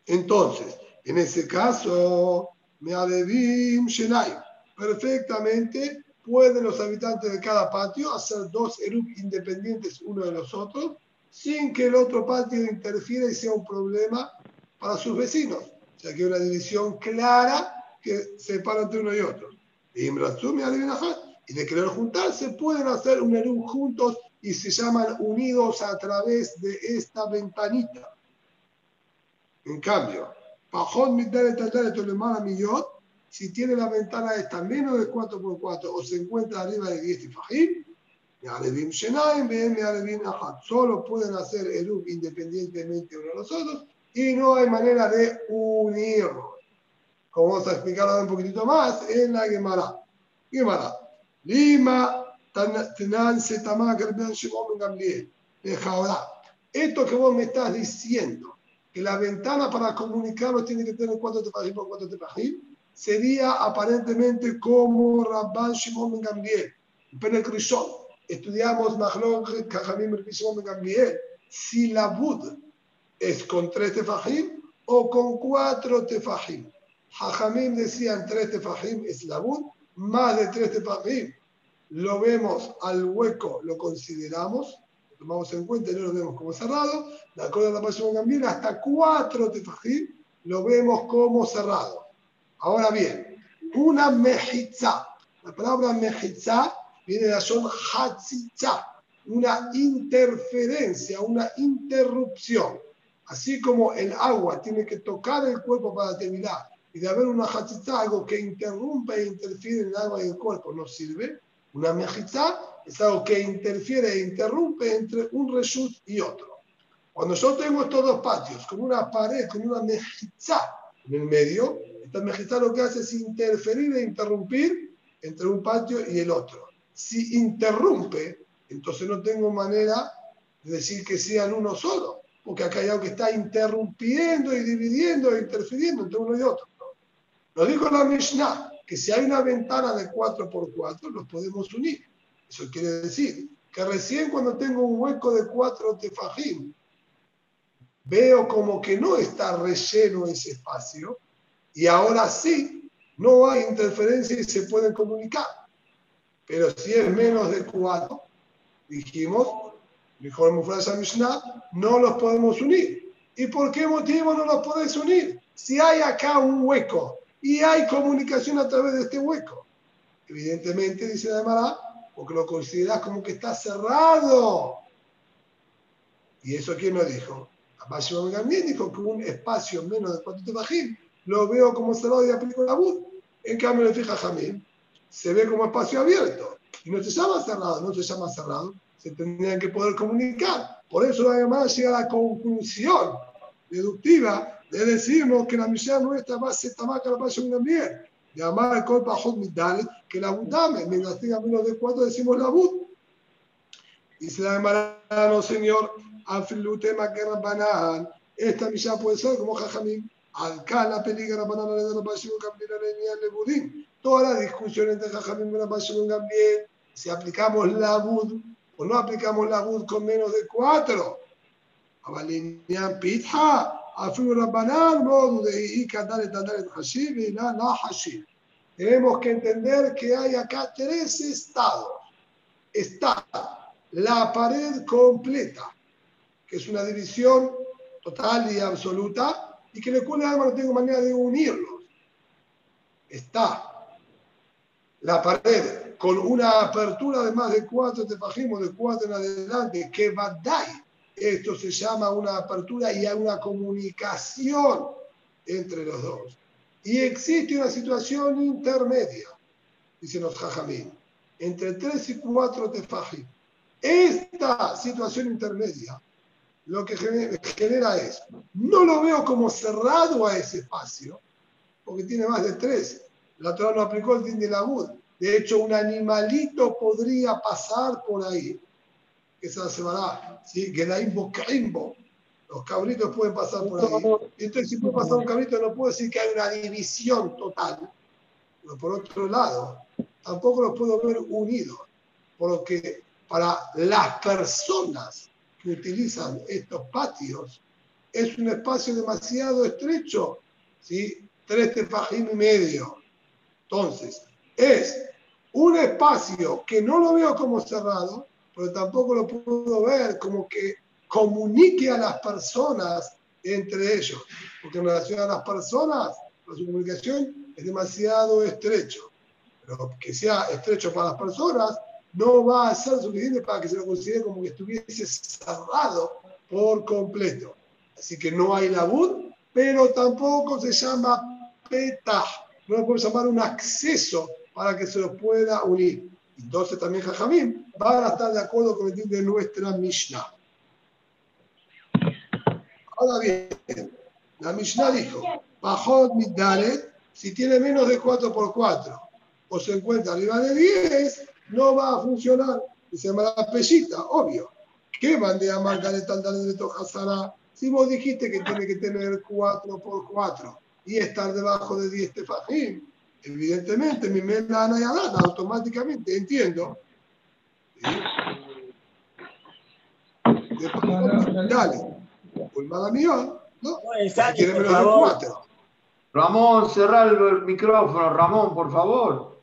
Entonces, en ese caso, me adebim shenai. Perfectamente pueden los habitantes de cada patio hacer dos erup independientes uno de los otros, sin que el otro patio interfiera y sea un problema para sus vecinos. O sea que hay una división clara que separa entre uno y otro y de querer juntarse pueden hacer un Eruv juntos y se llaman unidos a través de esta ventanita. En cambio, si tiene la ventana esta menos de 4x4 o se encuentra arriba de 10 tifajim, solo pueden hacer Eruv independientemente uno de los otros y no hay manera de unirlos como vamos a explicar un poquitito más en la Gemara. Gemara. Lima, Tenan, Setama, Gerben, Shimon, Gamliel. Ahora. Esto que vos me estás diciendo, que la ventana para comunicarlo tiene que tener cuatro tefajim por cuatro tefajim, sería aparentemente como Rabban Shimon Ben Gamliel. Rishon, estudiamos Mahlok, Kajamim, Shimon Ben si la Bud es con tres tefajim o con cuatro tefajim. Hajamim decían tres tefajim es la Bud, más de tres tefajim. Lo vemos al hueco, lo consideramos, tomamos en cuenta y no lo vemos como cerrado. De acuerdo a la Shimon Gamliel, hasta cuatro tefajim lo vemos como cerrado. Ahora bien, una mejitza. La palabra mejitza viene de la son hatzitza, una interferencia, una interrupción. Así como el agua tiene que tocar el cuerpo para terminar y de haber una hatzitza, algo que interrumpe e interfiere en el agua y el cuerpo, no sirve. Una mejitza algo que interfiere e interrumpe entre un reshut y otro. Cuando yo tengo estos dos patios, con una pared, con una mejitza en el medio, esta mejitza lo que hace es interferir e interrumpir entre un patio y el otro. Si interrumpe, entonces no tengo manera de decir que sean uno solo, porque acá hay algo que está interrumpiendo y dividiendo e interfiriendo entre uno y otro. Lo dijo la Mishnah, que si hay una ventana de 4x4, los podemos unir. Eso quiere decir que recién cuando tengo un hueco de 4 tefajim, veo como que no está relleno ese espacio, y ahora sí, no hay interferencia y se pueden comunicar. Pero si es menos de 4, dijimos, dijo el Mufrasa Mishnah, no los podemos unir. ¿Y por qué motivo no los podés unir? Si hay acá un hueco y hay comunicación a través de este hueco. Evidentemente, dice la Mara, porque lo consideras como que está cerrado. ¿Y eso quién lo dijo? Abajo también dijo que un espacio menos de 4 tefajim lo veo como cerrado y aplico la bud. En cambio, le fija Jamín, se ve como espacio abierto. Y no se llama cerrado, no se llama cerrado. Se tendrían que poder comunicar. Por eso la llamada llega a la conclusión deductiva de decirnos que la misión nuestra va a ser tamaca la pasión también. Llamar al colpa hot midal, que la budame, mientras tenga menos de cuatro decimos la bud. Dice la llamada, no señor, afilute maquerra banán. Esta misión puede ser como Jajamín. Acá la peligra banana de la pasión cambiar la budín. Toda la discusión entre Jajamín y la pasión también. Si aplicamos la bud o no aplicamos la bud con menos de cuatro. Avalinian pitha. Afilu Rabbanan, modo de y el el la. Tenemos que entender que hay acá tres estados. Está la pared completa, que es una división total y absoluta, y que cual alma no tengo manera de unirlos. Está la pared con una apertura de más de cuatro tefajimos, de cuatro en adelante, que dar esto se llama una apertura y hay una comunicación entre los dos. Y existe una situación intermedia, dicen los jajamín, entre tres y cuatro tefajim. Esta situación intermedia lo que genera es, no lo veo como cerrado a ese espacio, porque tiene más de tres. La Torah no aplicó el din de la Bud. De hecho, un animalito podría pasar por ahí que se semana, ¿sí? Gedaimbo Caimbo. Los cabritos pueden pasar por ahí. Entonces, si puede pasar un cabrito, no puedo decir que hay una división total. Pero por otro lado, tampoco los puedo ver unidos. Porque para las personas que utilizan estos patios, es un espacio demasiado estrecho, ¿sí? Tres tefajim y medio. Entonces, es un espacio que no lo veo como cerrado, pero tampoco lo puedo ver como que comunique a las personas entre ellos, porque en relación a las personas, la comunicación es demasiado estrecho, pero que sea estrecho para las personas no va a ser suficiente para que se lo considere como que estuviese cerrado por completo. Así que no hay labud, pero tampoco se llama peta, no lo podemos llamar un acceso para que se lo pueda unir. Entonces también Jajamim van a estar de acuerdo con el din de nuestra Mishnah. Ahora bien, la Mishnah dijo, Bajot Midalet, si tiene menos de 4 por 4 o se encuentra arriba de 10, no va a funcionar. Y se llama la pellita, obvio. ¿Qué mandé a marcar el de Tojasara? Si vos dijiste que tiene que tener 4 por 4 y estar debajo de 10 tefajim, evidentemente mi melana y alana automáticamente, entiendo. Después, dale, mala mía, ¿no? Quiere menos de 4. Ramón, cerrar el micrófono, Ramón, por favor.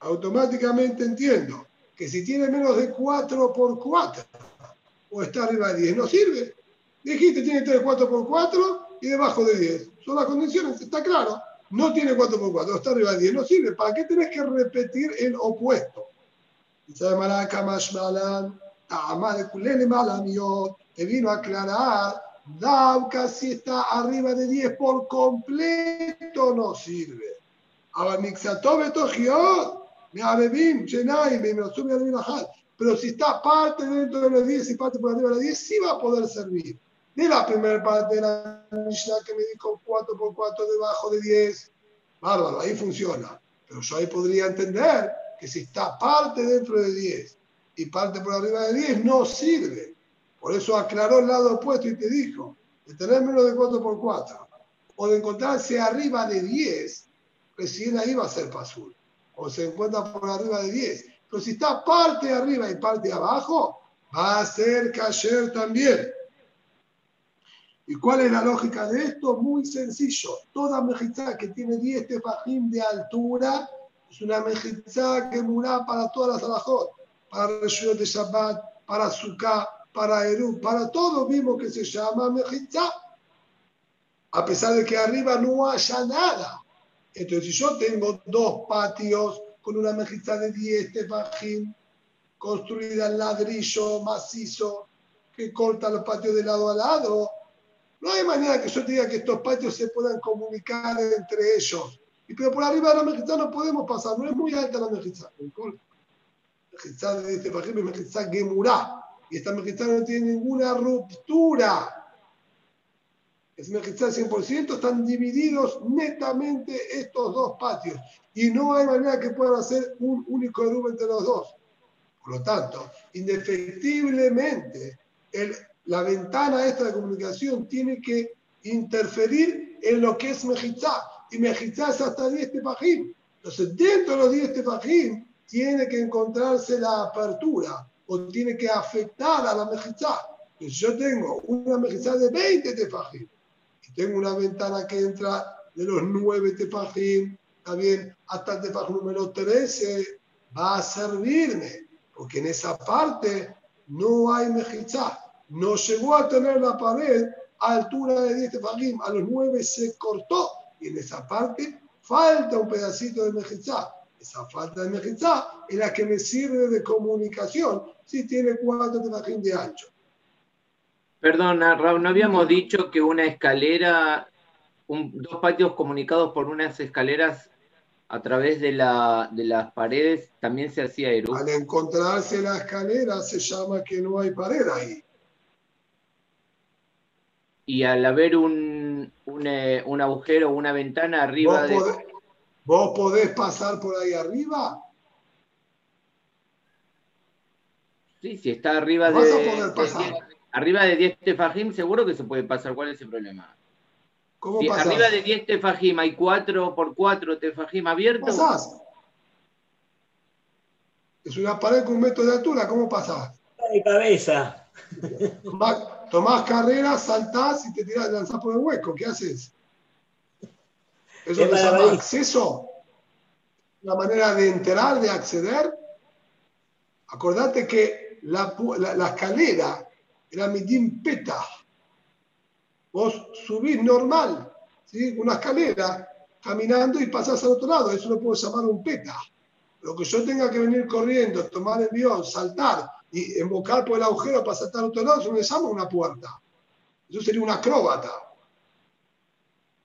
Automáticamente entiendo que si tiene menos de 4 por 4 o está arriba de 10, no sirve. Dijiste tiene que tener 4 por 4 y debajo de 10. Son las condiciones, está claro. No tiene 4 por 4, está arriba de 10, no sirve. ¿Para qué tenés que repetir el opuesto? Te vino a aclarar, Dauka si está arriba de 10 por completo no sirve. Pero si está parte dentro de los 10 y parte por arriba de los 10, sí va a poder servir. De la primera parte de la Mishnah que me dijo 4 por 4 debajo de 10, bárbaro, ahí funciona. Pero yo ahí podría entender que si está parte dentro de 10 y parte por arriba de 10, no sirve. Por eso aclaró el lado opuesto y te dijo, de tener menos de 4 por 4 o de encontrarse arriba de 10, recién ahí va a ser pasul. O se encuentra por arriba de 10. Pero si está parte arriba y parte abajo, va a ser kasher también. ¿Y cuál es la lógica de esto? Muy sencillo. Toda mejizá que tiene 10 tefajim de altura es una mejizá que murá para todas las alajot, para el de Shabbat, para Sukkah, para Eru, para todo mismo que se llama Mejitza, a pesar de que arriba no haya nada. Entonces, si yo tengo dos patios con una mejitza de 10 tefajín, construida en ladrillo macizo, que corta los patios de lado a lado, no hay manera que yo diga que estos patios se puedan comunicar entre ellos. Y pero por arriba de la mejitza no podemos pasar, no es muy alta la mejitza. Mejitza de este es mejitza gemurá y esta mejizá no tiene ninguna ruptura. Es mejizá 100%, están divididos netamente estos dos patios y no hay manera que puedan hacer un único eruv entre los dos. Por lo tanto, indefectiblemente, la ventana esta de comunicación tiene que interferir en lo que es mejizá. Y mejizá es hasta 10 tefajim. Entonces, dentro de los 10 tefajim, tiene que encontrarse la apertura o tiene que afectar a la mejizá. Si yo tengo una mejizá de 20 tefajim y tengo una ventana que entra de los 9 tefajim, también hasta el tefaj número 13, va a servirme, porque en esa parte no hay mejizá. No llegó a tener la pared a altura de 10 tefajim, a los 9 se cortó y en esa parte falta un pedacito de mejizá. Esa falta de mejizá es la que me sirve de comunicación si tiene cuatro tefajim de ancho. Perdona, Raúl, ¿no habíamos dicho que una escalera, dos patios comunicados por unas escaleras a través de, la, de las paredes también se hacía erupción? Al encontrarse la escalera se llama que no hay pared ahí. Y al haber un, un, eh, un agujero, una ventana arriba de... ¿Vos podés pasar por ahí arriba? Sí, si está arriba de, arriba de 10 tefajim, seguro que se puede pasar. ¿Cuál es el problema? ¿Cómo si arriba de 10 tefajim hay 4 por 4 tefajim abiertos. Pasás. Es una pared con un metro de altura, ¿cómo pasás? De cabeza. Tomás, carrera, saltás y te tirás, lanzás por el hueco. ¿Qué haces? Eso se llama acceso. Una manera de entrar, de acceder. Acordate que la, la, escalera era midim peta. Vos subís normal, ¿sí? una escalera, caminando y pasás al otro lado. Eso lo puedo llamar un peta. Lo que yo tenga que venir corriendo, tomar el avión, saltar y embocar por el agujero para saltar al otro lado, eso llama una puerta. Eso sería una acróbata,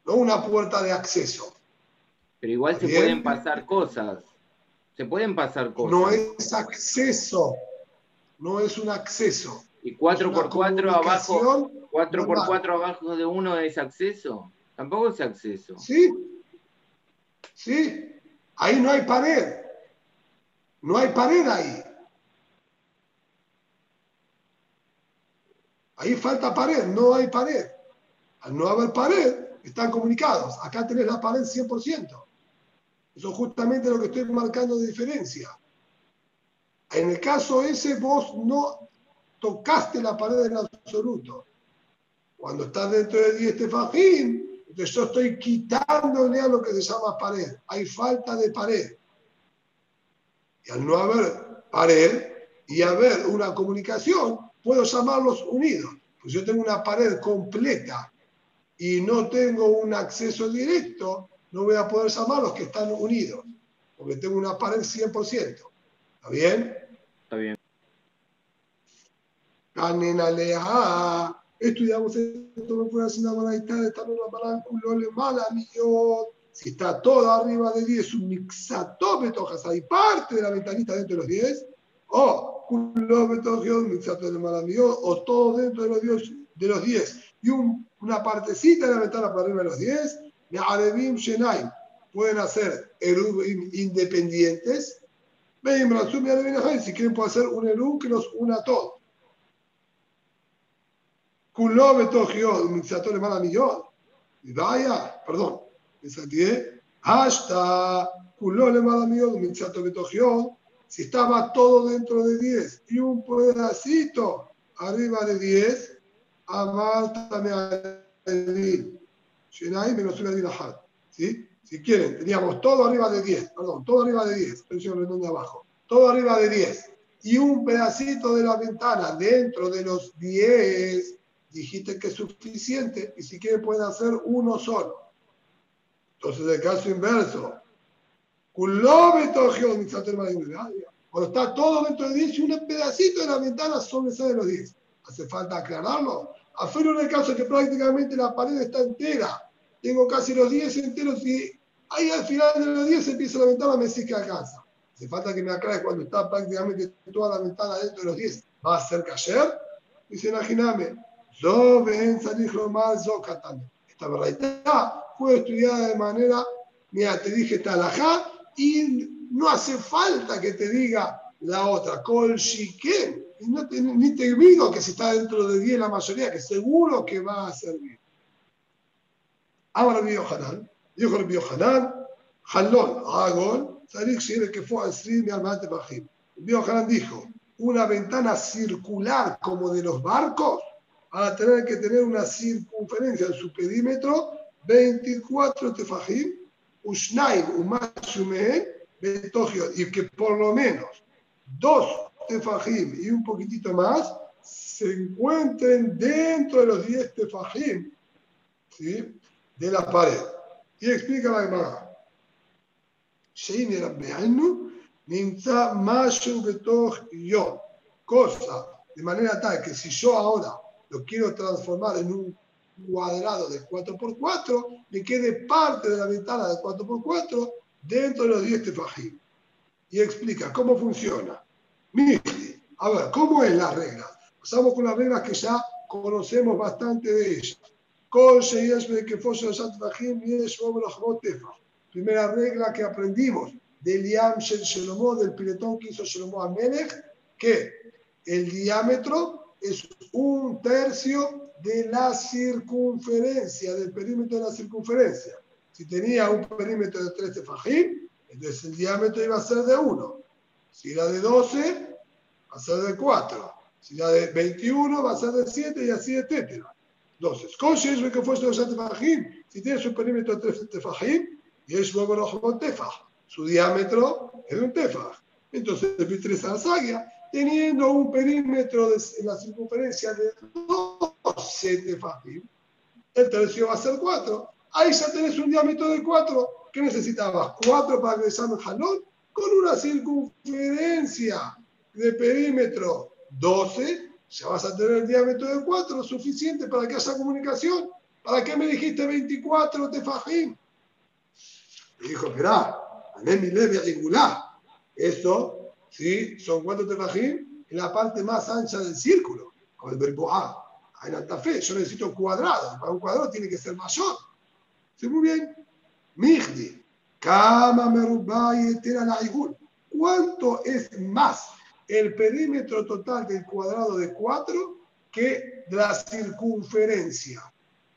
no una puerta de acceso. Pero igual se pueden pasar cosas. Se pueden pasar cosas. No es acceso no es un acceso. ¿Y 4x4 abajo, 4 por 4 abajo de uno es acceso? Tampoco es acceso. Sí. Sí. Ahí no hay pared. No hay pared ahí. Ahí falta pared, no hay pared. Al no haber pared, están comunicados. Acá tenés la pared 100%. Eso es justamente lo que estoy marcando de diferencia. En el caso ese, vos no tocaste la pared en absoluto. Cuando estás dentro de 10 tefajín, entonces yo estoy quitándole a lo que se llama pared. Hay falta de pared. Y al no haber pared y haber una comunicación, puedo llamarlos unidos. Pues yo tengo una pared completa y no tengo un acceso directo, no voy a poder llamarlos que están unidos, porque tengo una pared 100%. ¿Está bien? Está bien. Canenalea. Estudiamos esto, no puede hacer una de estar una paráncula mala, Si está todo arriba de 10, un mixató tojas, hay parte de la ventanita dentro de los 10, o o todo dentro de los 10, de los 10 y una partecita de la ventana para arriba de los 10, pueden hacer independientes. Si quieren, pueden hacer un erub que los una a todos. Y vaya, perdón, me salté. Hasta kuló le mala betogiot. Si estaba todo dentro de 10 y un pedacito arriba de 10, amártame a Shenai menos una. ¿Sí? Si quieren, teníamos todo arriba de 10, perdón, todo arriba de 10, presión de abajo, todo arriba de 10 y un pedacito de la ventana dentro de los 10 dijiste que es suficiente y si quiere puede hacer uno solo. Entonces, el caso inverso, cuando está todo dentro de 10 y un pedacito de la ventana sobresale los 10. ¿Hace falta aclararlo? Afuera en el caso que prácticamente la pared está entera, tengo casi los 10 enteros y ahí al final de los 10 empieza la ventana, me dice que alcanza. Hace falta que me aclare cuando está prácticamente toda la ventana dentro de los 10. ¿Va a ser cayer? Dice, imagíname, esta verdad fue estudiada de manera, mira, te dije talajá y no hace falta que te diga la otra, col shiken. No ni te digo que si está dentro de 10 la mayoría, que seguro que va a servir. Ahora vio Hanan, dijo el vio Hanan, Halón, Agol, Sarik Shire que fue al Sri Mialmante Bajim. Vio Hanan dijo, una ventana circular como de los barcos, a tener que tener una circunferencia en su perímetro 24 tefajim, umashumehen, y que por lo menos dos tefajim y un poquitito más se encuentren dentro de los 10 tefajim ¿sí? de la pared. Y explica la Gemara. Cosa de manera tal que si yo ahora lo quiero transformar en un cuadrado de 4x4, me quede parte de la ventana de 4x4 dentro de los 10 tefajim. Y explica cómo funciona. a ver, ¿cómo es la regla? Pasamos con las reglas que ya conocemos bastante de ellas. Primera regla que aprendimos del Yam Shel del piletón que hizo Shelomó Amelech, que el diámetro es un tercio de la circunferencia, del perímetro de la circunferencia. Si tenía un perímetro de 13 fajín, entonces el diámetro iba a ser de 1. Si era de 12, va a ser de 4. Si era de 21, va a ser de 7 y así, etc. Entonces, con es que fuese de 7 fajín, si tienes un perímetro de 13 fajín, y es tefaj. Su diámetro es un tefaj. Entonces, el Alzagia teniendo un perímetro de la circunferencia de 12 tefajim, el tercio va a ser 4. Ahí ya tenés un diámetro de 4. ¿Qué necesitabas? 4 para que el jalón con una circunferencia de perímetro 12, ya vas a tener el diámetro de 4, suficiente para que haya comunicación. ¿Para qué me dijiste 24 tefajim? Me dijo, esperá, mi leve angular. Esto ¿sí? Son cuatro tefajim en la parte más ancha del círculo, con el verbo A. En alta fe, yo necesito cuadrado. Para un cuadrado tiene que ser mayor. Sí, muy bien. Mihdi. Kama Merubay ¿Cuánto es más el perímetro total del cuadrado de 4 que la circunferencia?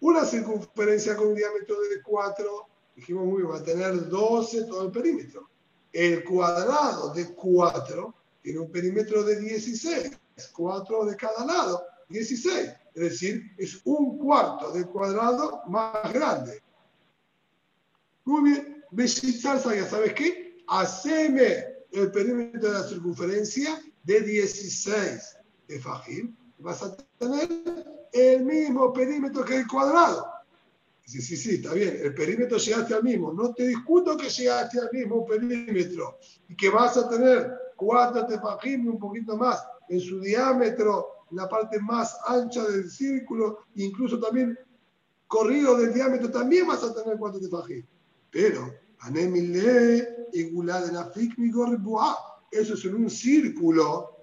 Una circunferencia con un diámetro de 4, dijimos muy bien, va a tener 12 todo el perímetro. El cuadrado de 4 tiene un perímetro de 16, 4 de cada lado, 16. Es decir, es un cuarto del cuadrado más grande. Muy bien, ya sabes qué, haceme el perímetro de la circunferencia de 16 de Fajim. Vas a tener el mismo perímetro que el cuadrado. Sí, sí, sí, está bien. El perímetro llegaste al mismo. No te discuto que llegaste al mismo perímetro y que vas a tener cuatro tefajim y un poquito más en su diámetro, la parte más ancha del círculo, incluso también corrido del diámetro, también vas a tener cuatro tefajim. Pero, anemile y eso es en un círculo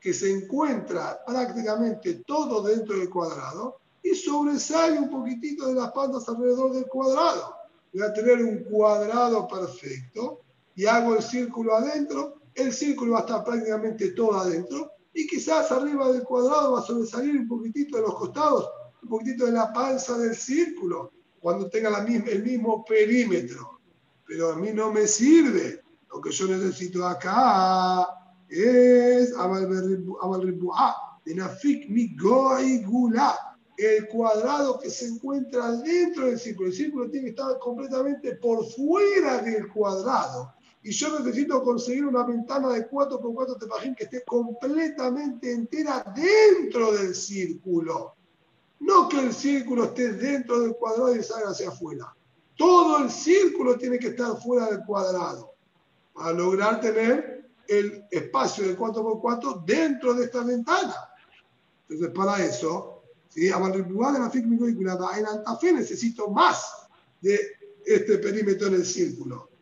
que se encuentra prácticamente todo dentro del cuadrado y sobresale un poquitito de las pantas alrededor del cuadrado. Voy a tener un cuadrado perfecto y hago el círculo adentro, el círculo va a estar prácticamente todo adentro y quizás arriba del cuadrado va a sobresalir un poquitito de los costados, un poquitito de la panza del círculo, cuando tenga la misma, el mismo perímetro. Pero a mí no me sirve. Lo que yo necesito acá es Gula el cuadrado que se encuentra dentro del círculo. El círculo tiene que estar completamente por fuera del cuadrado. Y yo necesito conseguir una ventana de 4x4 tepajín que esté completamente entera dentro del círculo. No que el círculo esté dentro del cuadrado y salga hacia afuera. Todo el círculo tiene que estar fuera del cuadrado para lograr tener el espacio de 4x4 dentro de esta ventana. Entonces, para eso, ¿sí? en Antafé necesito más de este perímetro en el círculo.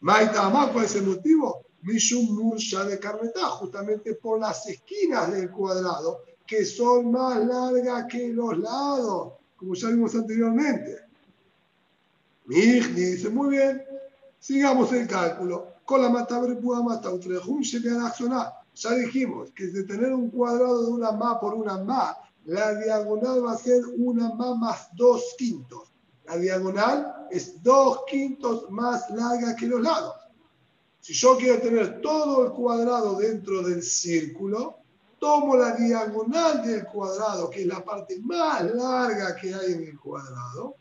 Maitama, ¿cuál es el motivo? Mishum Mursha de Carmetá, justamente por las esquinas del cuadrado, que son más largas que los lados, como ya vimos anteriormente. Mijni dice, muy bien, sigamos el cálculo. Con la matabre mata Ya dijimos que de tener un cuadrado de una más por una más la diagonal va a ser una más más dos quintos. La diagonal es dos quintos más larga que los lados. Si yo quiero tener todo el cuadrado dentro del círculo, tomo la diagonal del cuadrado, que es la parte más larga que hay en el cuadrado,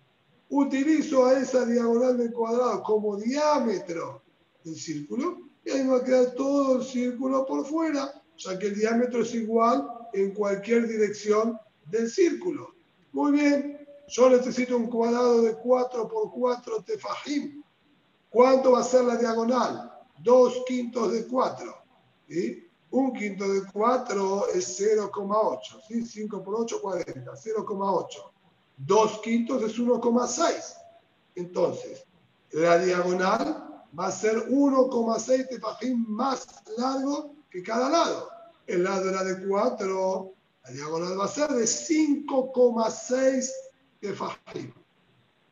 utilizo a esa diagonal del cuadrado como diámetro del círculo, y ahí me va a quedar todo el círculo por fuera, ya que el diámetro es igual en cualquier dirección del círculo. Muy bien, yo necesito un cuadrado de 4 por 4 tefajim. ¿Cuánto va a ser la diagonal? 2 quintos de 4. ¿sí? Un quinto de 4 es 0,8. ¿sí? 5 por 8, 40. 0,8. 2 quintos es 1,6. Entonces, la diagonal va a ser 1,6 tefajim más largo que cada lado. El lado era de 4, la diagonal va a ser de 5,6 de Fajim.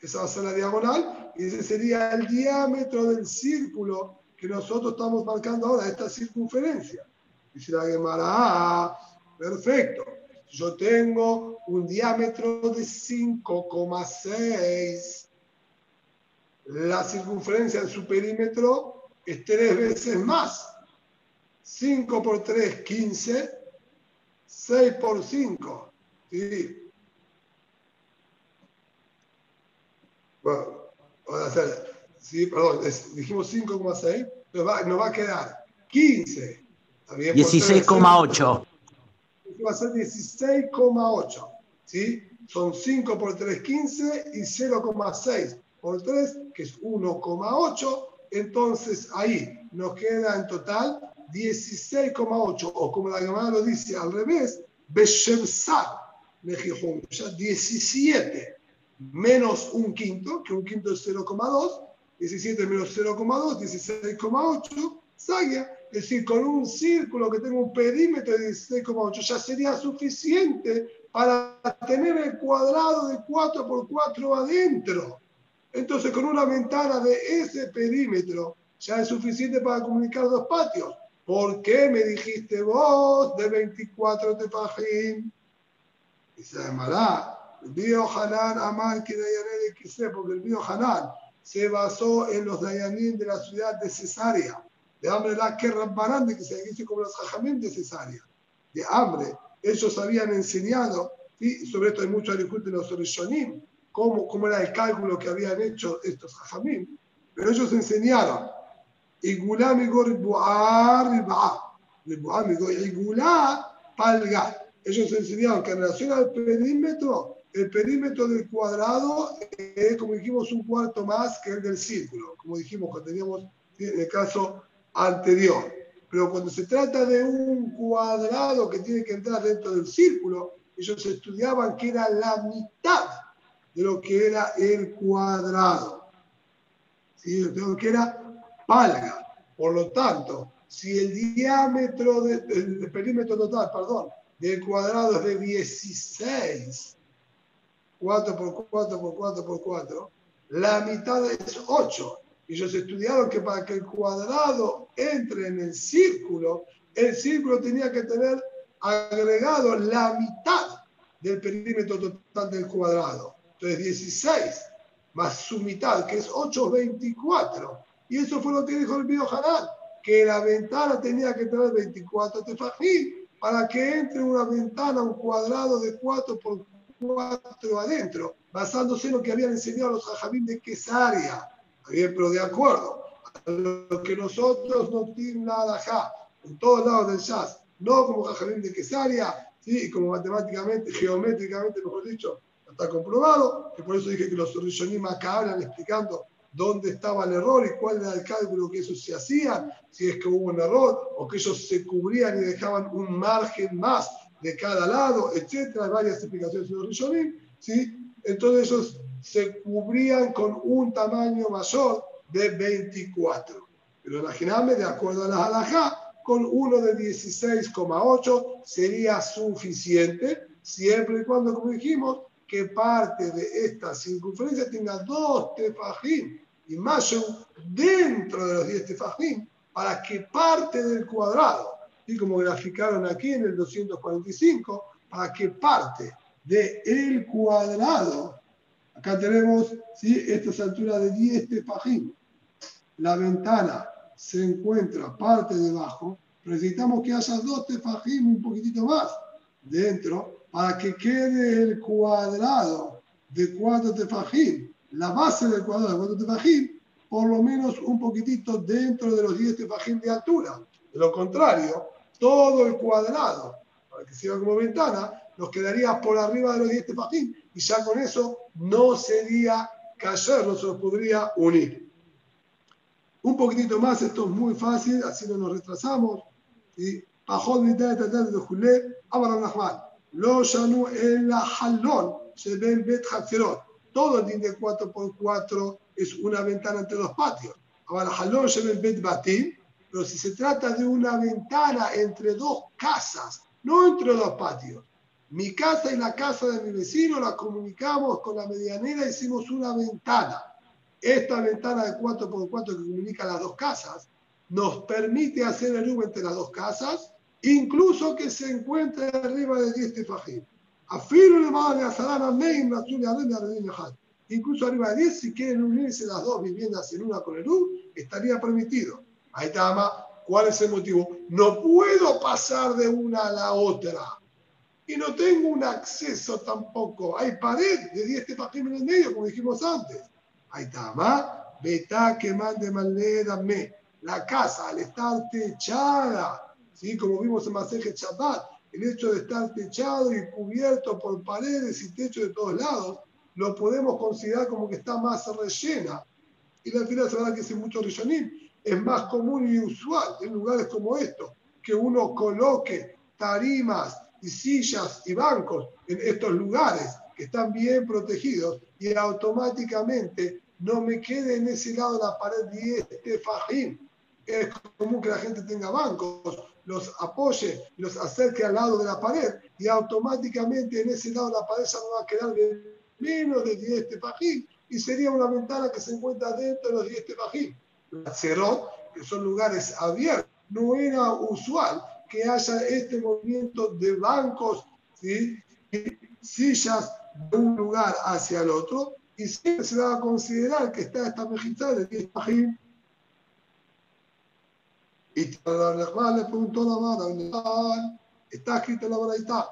Esa va a ser la diagonal y ese sería el diámetro del círculo que nosotros estamos marcando ahora, esta circunferencia. Dice la Gemara, perfecto. Yo tengo un diámetro de 5,6. La circunferencia de su perímetro es tres veces más. 5 por 3, 15. 6 por 5. ¿sí? Bueno, a hacer, sí, perdón, dijimos 5,6, nos va, nos va a quedar 15. 16,8. Va a ser 16,8. ¿sí? Son 5 por 3, 15 y 0,6 por 3, que es 1,8. Entonces ahí nos queda en total 16,8, o como la llamada lo dice al revés, Beshemsar, ya 17 menos un quinto, que un quinto es 0,2, 17 menos 0,2, 16,8, Saya, es decir, con un círculo que tenga un perímetro de 16,8 ya sería suficiente para tener el cuadrado de 4 por 4 adentro. Entonces, con una ventana de ese perímetro ya es suficiente para comunicar dos patios. ¿Por qué me dijiste vos de 24 tefajim? Dice Amará, el Bio Hanan Amar que de porque el Bio Hanan se basó en los Dayanim de la ciudad de Cesarea, de hambre la que de que se dice como los Jajamim de Cesarea, de hambre. Ellos habían enseñado, y sobre esto hay mucho discusión de los Rishonim, cómo, cómo era el cálculo que habían hecho estos Jajamim, pero ellos enseñaron, Igulá migor buar Igulá palga. Ellos enseñaron que en relación al perímetro, el perímetro del cuadrado es, como dijimos, un cuarto más que el del círculo, como dijimos cuando teníamos en el caso anterior. Pero cuando se trata de un cuadrado que tiene que entrar dentro del círculo, ellos estudiaban que era la mitad de lo que era el cuadrado. ¿Sí? Lo que era palga. Por lo tanto, si el diámetro del perímetro total, perdón, del cuadrado es de 16, 4 por 4 por 4 por 4, la mitad es 8. Ellos estudiaron que para que el cuadrado entre en el círculo, el círculo tenía que tener agregado la mitad del perímetro total del cuadrado. Entonces 16 más su mitad, que es 8, 24. Y eso fue lo que dijo el Bio Hanan, que la ventana tenía que tener 24 tefajim para que entre una ventana, un cuadrado de 4 por 4 adentro, basándose en lo que habían enseñado los jajamín de Quesaria. Bien, pero de acuerdo a lo que nosotros no tienen nada acá, en todos lados del jazz, no como jajamín de Quesaria, ¿sí? como matemáticamente, geométricamente, mejor dicho, está comprobado, que por eso dije que los Rishonim acá hablan explicando dónde estaba el error y cuál era el cálculo que eso se hacía, si es que hubo un error o que ellos se cubrían y dejaban un margen más de cada lado, etcétera, varias explicaciones de Rishonim, ¿sí? Entonces ellos se cubrían con un tamaño mayor de 24. Pero imaginadme, de acuerdo a la halajá, con uno de 16,8 sería suficiente, siempre y cuando, como dijimos, que parte de esta circunferencia tenga dos tefajim y más dentro de los 10 tefajim para que parte del cuadrado, y como graficaron aquí en el 245, para que parte del el cuadrado, acá tenemos ¿sí? esta altura de 10 tefajim, la ventana se encuentra parte debajo, necesitamos que haya dos tefajim un poquitito más dentro para que quede el cuadrado de cuatro tefajim la base del cuadrado de cuatro tefajim, por lo menos un poquitito dentro de los 10 tefajim de altura. De lo contrario, todo el cuadrado, para que siga como ventana, nos quedaría por arriba de los 10 tefajim y ya con eso no sería cayer, no se nos podría unir. Un poquitito más, esto es muy fácil, así no nos retrasamos. Y mitad de de Julé, Lo Shanu el Halón, se ve Bet Hatzerot todo el de 4x4 es una ventana entre dos patios. Ahora, jalón se bet batim, pero si se trata de una ventana entre dos casas, no entre dos patios. Mi casa y la casa de mi vecino la comunicamos con la medianera, hicimos una ventana. Esta ventana de 4x4 que comunica las dos casas nos permite hacer el U entre las dos casas, incluso que se encuentre arriba de 10 tefajim. Afilo le va a Meim, Incluso arriba de 10, si quieren unirse las dos viviendas en una con el U, estaría permitido. Ahí está, más. ¿Cuál es el motivo? No puedo pasar de una a la otra. Y no tengo un acceso tampoco. Hay pared de 10 tefajim en el medio, como dijimos antes. Ahí está, más. Betá que mande me. La casa, al estar techada, ¿sí? como vimos en Maseje Shabbat, el hecho de estar techado y cubierto por paredes y techo de todos lados, lo podemos considerar como que está más rellena. Y la fila se va que dice mucho rellenín. Es más común y usual en lugares como estos que uno coloque tarimas y sillas y bancos en estos lugares que están bien protegidos y automáticamente no me quede en ese lado de la pared y este fajín. Es común que la gente tenga bancos los apoye los acerque al lado de la pared y automáticamente en ese lado de la pared ya no va a quedar menos de 10 tefajín y sería una ventana que se encuentra dentro de los 10 tefajim. Cerot, que son lugares abiertos, no era usual que haya este movimiento de bancos, ¿sí? sillas de un lugar hacia el otro, y siempre se va a considerar que está esta mejita de 10 tefajim. Y le preguntó a la madre, está escrito en la baraita,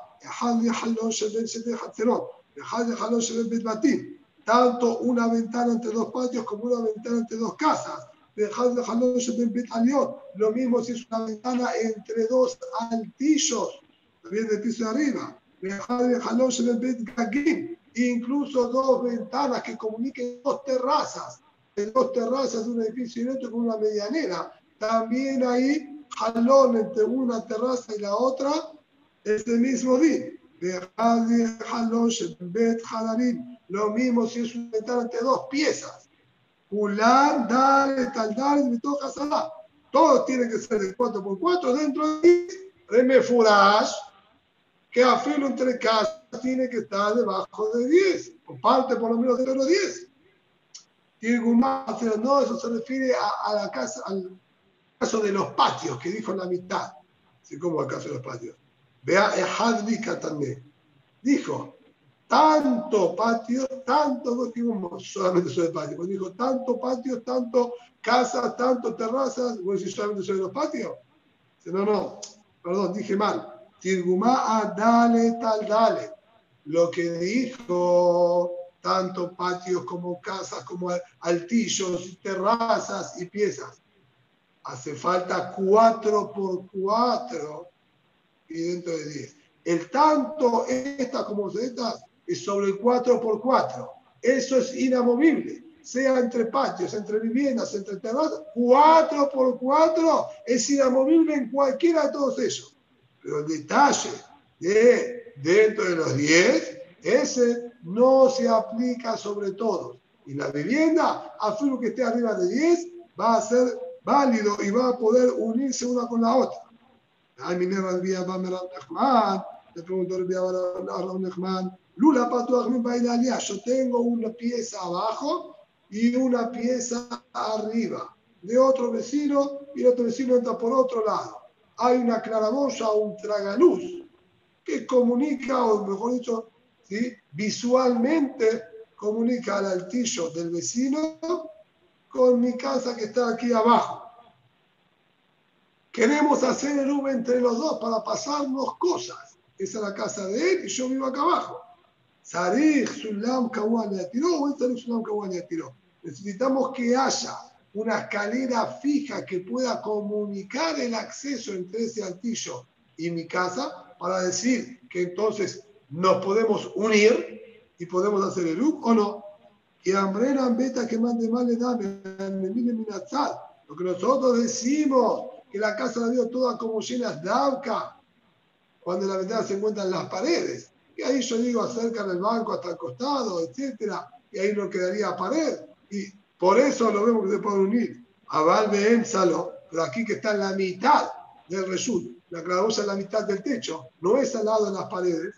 tanto una ventana entre dos patios como una ventana entre dos casas. Lo mismo si es una ventana entre dos altillos, también del piso de arriba. Incluso dos ventanas que comuniquen dos terrazas, dos terrazas de un edificio y otro con una medianera. También hay jalón entre una terraza y la otra, este mismo día. Lo mismo si es una ventana entre dos piezas. Kulan, dale, tal, dale, me toca salar. Todo tiene que ser de 4x4 dentro de Reme Furash, que afilo entre casas tiene que estar debajo de 10, o parte por lo menos de los 10. No, eso se refiere a, la casa, al caso de los patios, que dijo la mitad. Así como el caso de los patios. Vea, Hadlika también. Dijo, tanto patio, tanto, no solamente sobre patio, cuando tanto patio, tanto casas, tanto terrazas, voy a decir solamente sobre los patios. No, no, perdón, dije mal. Tirgumá dale tal dale. Lo que dijo tanto patios como casas, como altillos, terrazas y piezas. Hace falta cuatro por cuatro y dentro de 10. El tanto, esta como estas, es sobre el 4 por 4. Eso es inamovible. Sea entre patios, entre viviendas, entre terrazas, 4 por 4 es inamovible en cualquiera de todos ellos. Pero el detalle de dentro de los 10, ese no se aplica sobre todos. Y la vivienda, afirmo que esté arriba de 10, va a ser válido y va a poder unirse una con la otra. Ay, mi le preguntó el a Lula Bailalia, yo tengo una pieza abajo y una pieza arriba de otro vecino y el otro vecino entra por otro lado. Hay una claraboya o un tragaluz que comunica, o mejor dicho, visualmente comunica al altillo del vecino con mi casa que está aquí abajo. Queremos hacer el V entre los dos para pasarnos cosas. Esa es la casa de él y yo vivo acá abajo. Sarich Sulam tiró, Sulam tiró. Necesitamos que haya una escalera fija que pueda comunicar el acceso entre ese altillo y mi casa para decir que entonces nos podemos unir y podemos hacer el U o no. Y Ambrena Beta que mande mal le da, lo que nosotros decimos que la casa la vio toda como llenas de cuando la ventana se encuentra en las paredes. Y ahí yo digo, acercan el banco hasta el costado, etcétera, y ahí no quedaría pared. Y por eso lo vemos que se puede unir a Valve Enzalo, pero aquí que está en la mitad del result, la claraboya en la mitad del techo, no es al lado de las paredes,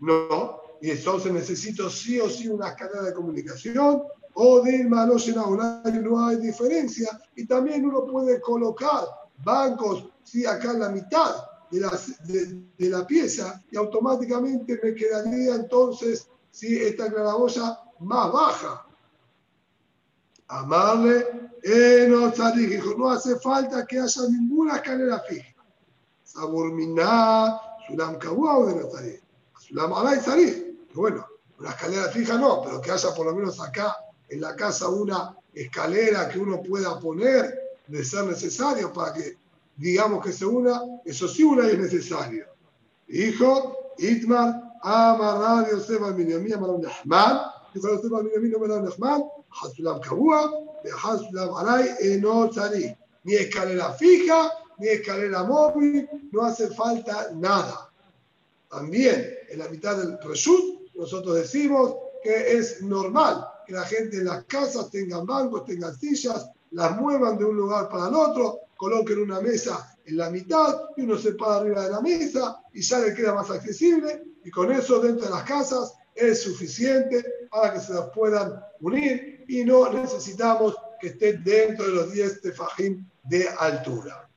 no, y entonces necesito sí o sí una escalera de comunicación o de no hay diferencia, y también uno puede colocar bancos, sí, acá en la mitad de la, de, la pieza y automáticamente me quedaría entonces sí, esta claraboya más baja. Amarle, eh, no, dijo, no hace falta que haya ninguna escalera fija. Saburminá, Sulam Kawaw de Natarí. Sulam Alay Bueno, una escalera fija no, pero que haya por lo menos acá en la casa una escalera que uno pueda poner de ser necesario para que digamos que se una, eso sí una es necesario. Hijo, Itmar, Ama Radio Seba Minyamin Amaram Nahman, dijo Seba Minyamin Amaram Nahman, Hasulam Kabua, Hasulam Aray, Eno Tzari. Ni escalera fija, ni escalera móvil, no hace falta nada. También en la mitad del Reshut, nosotros decimos que es normal que la gente en las casas tengan bancos, tengan sillas, las muevan de un lugar para el otro, coloquen una mesa en la mitad y uno se para arriba de la mesa y ya le queda más accesible y con eso dentro de las casas es suficiente para que se las puedan unir y no necesitamos que esté dentro de los 10 tefajim de altura.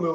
Me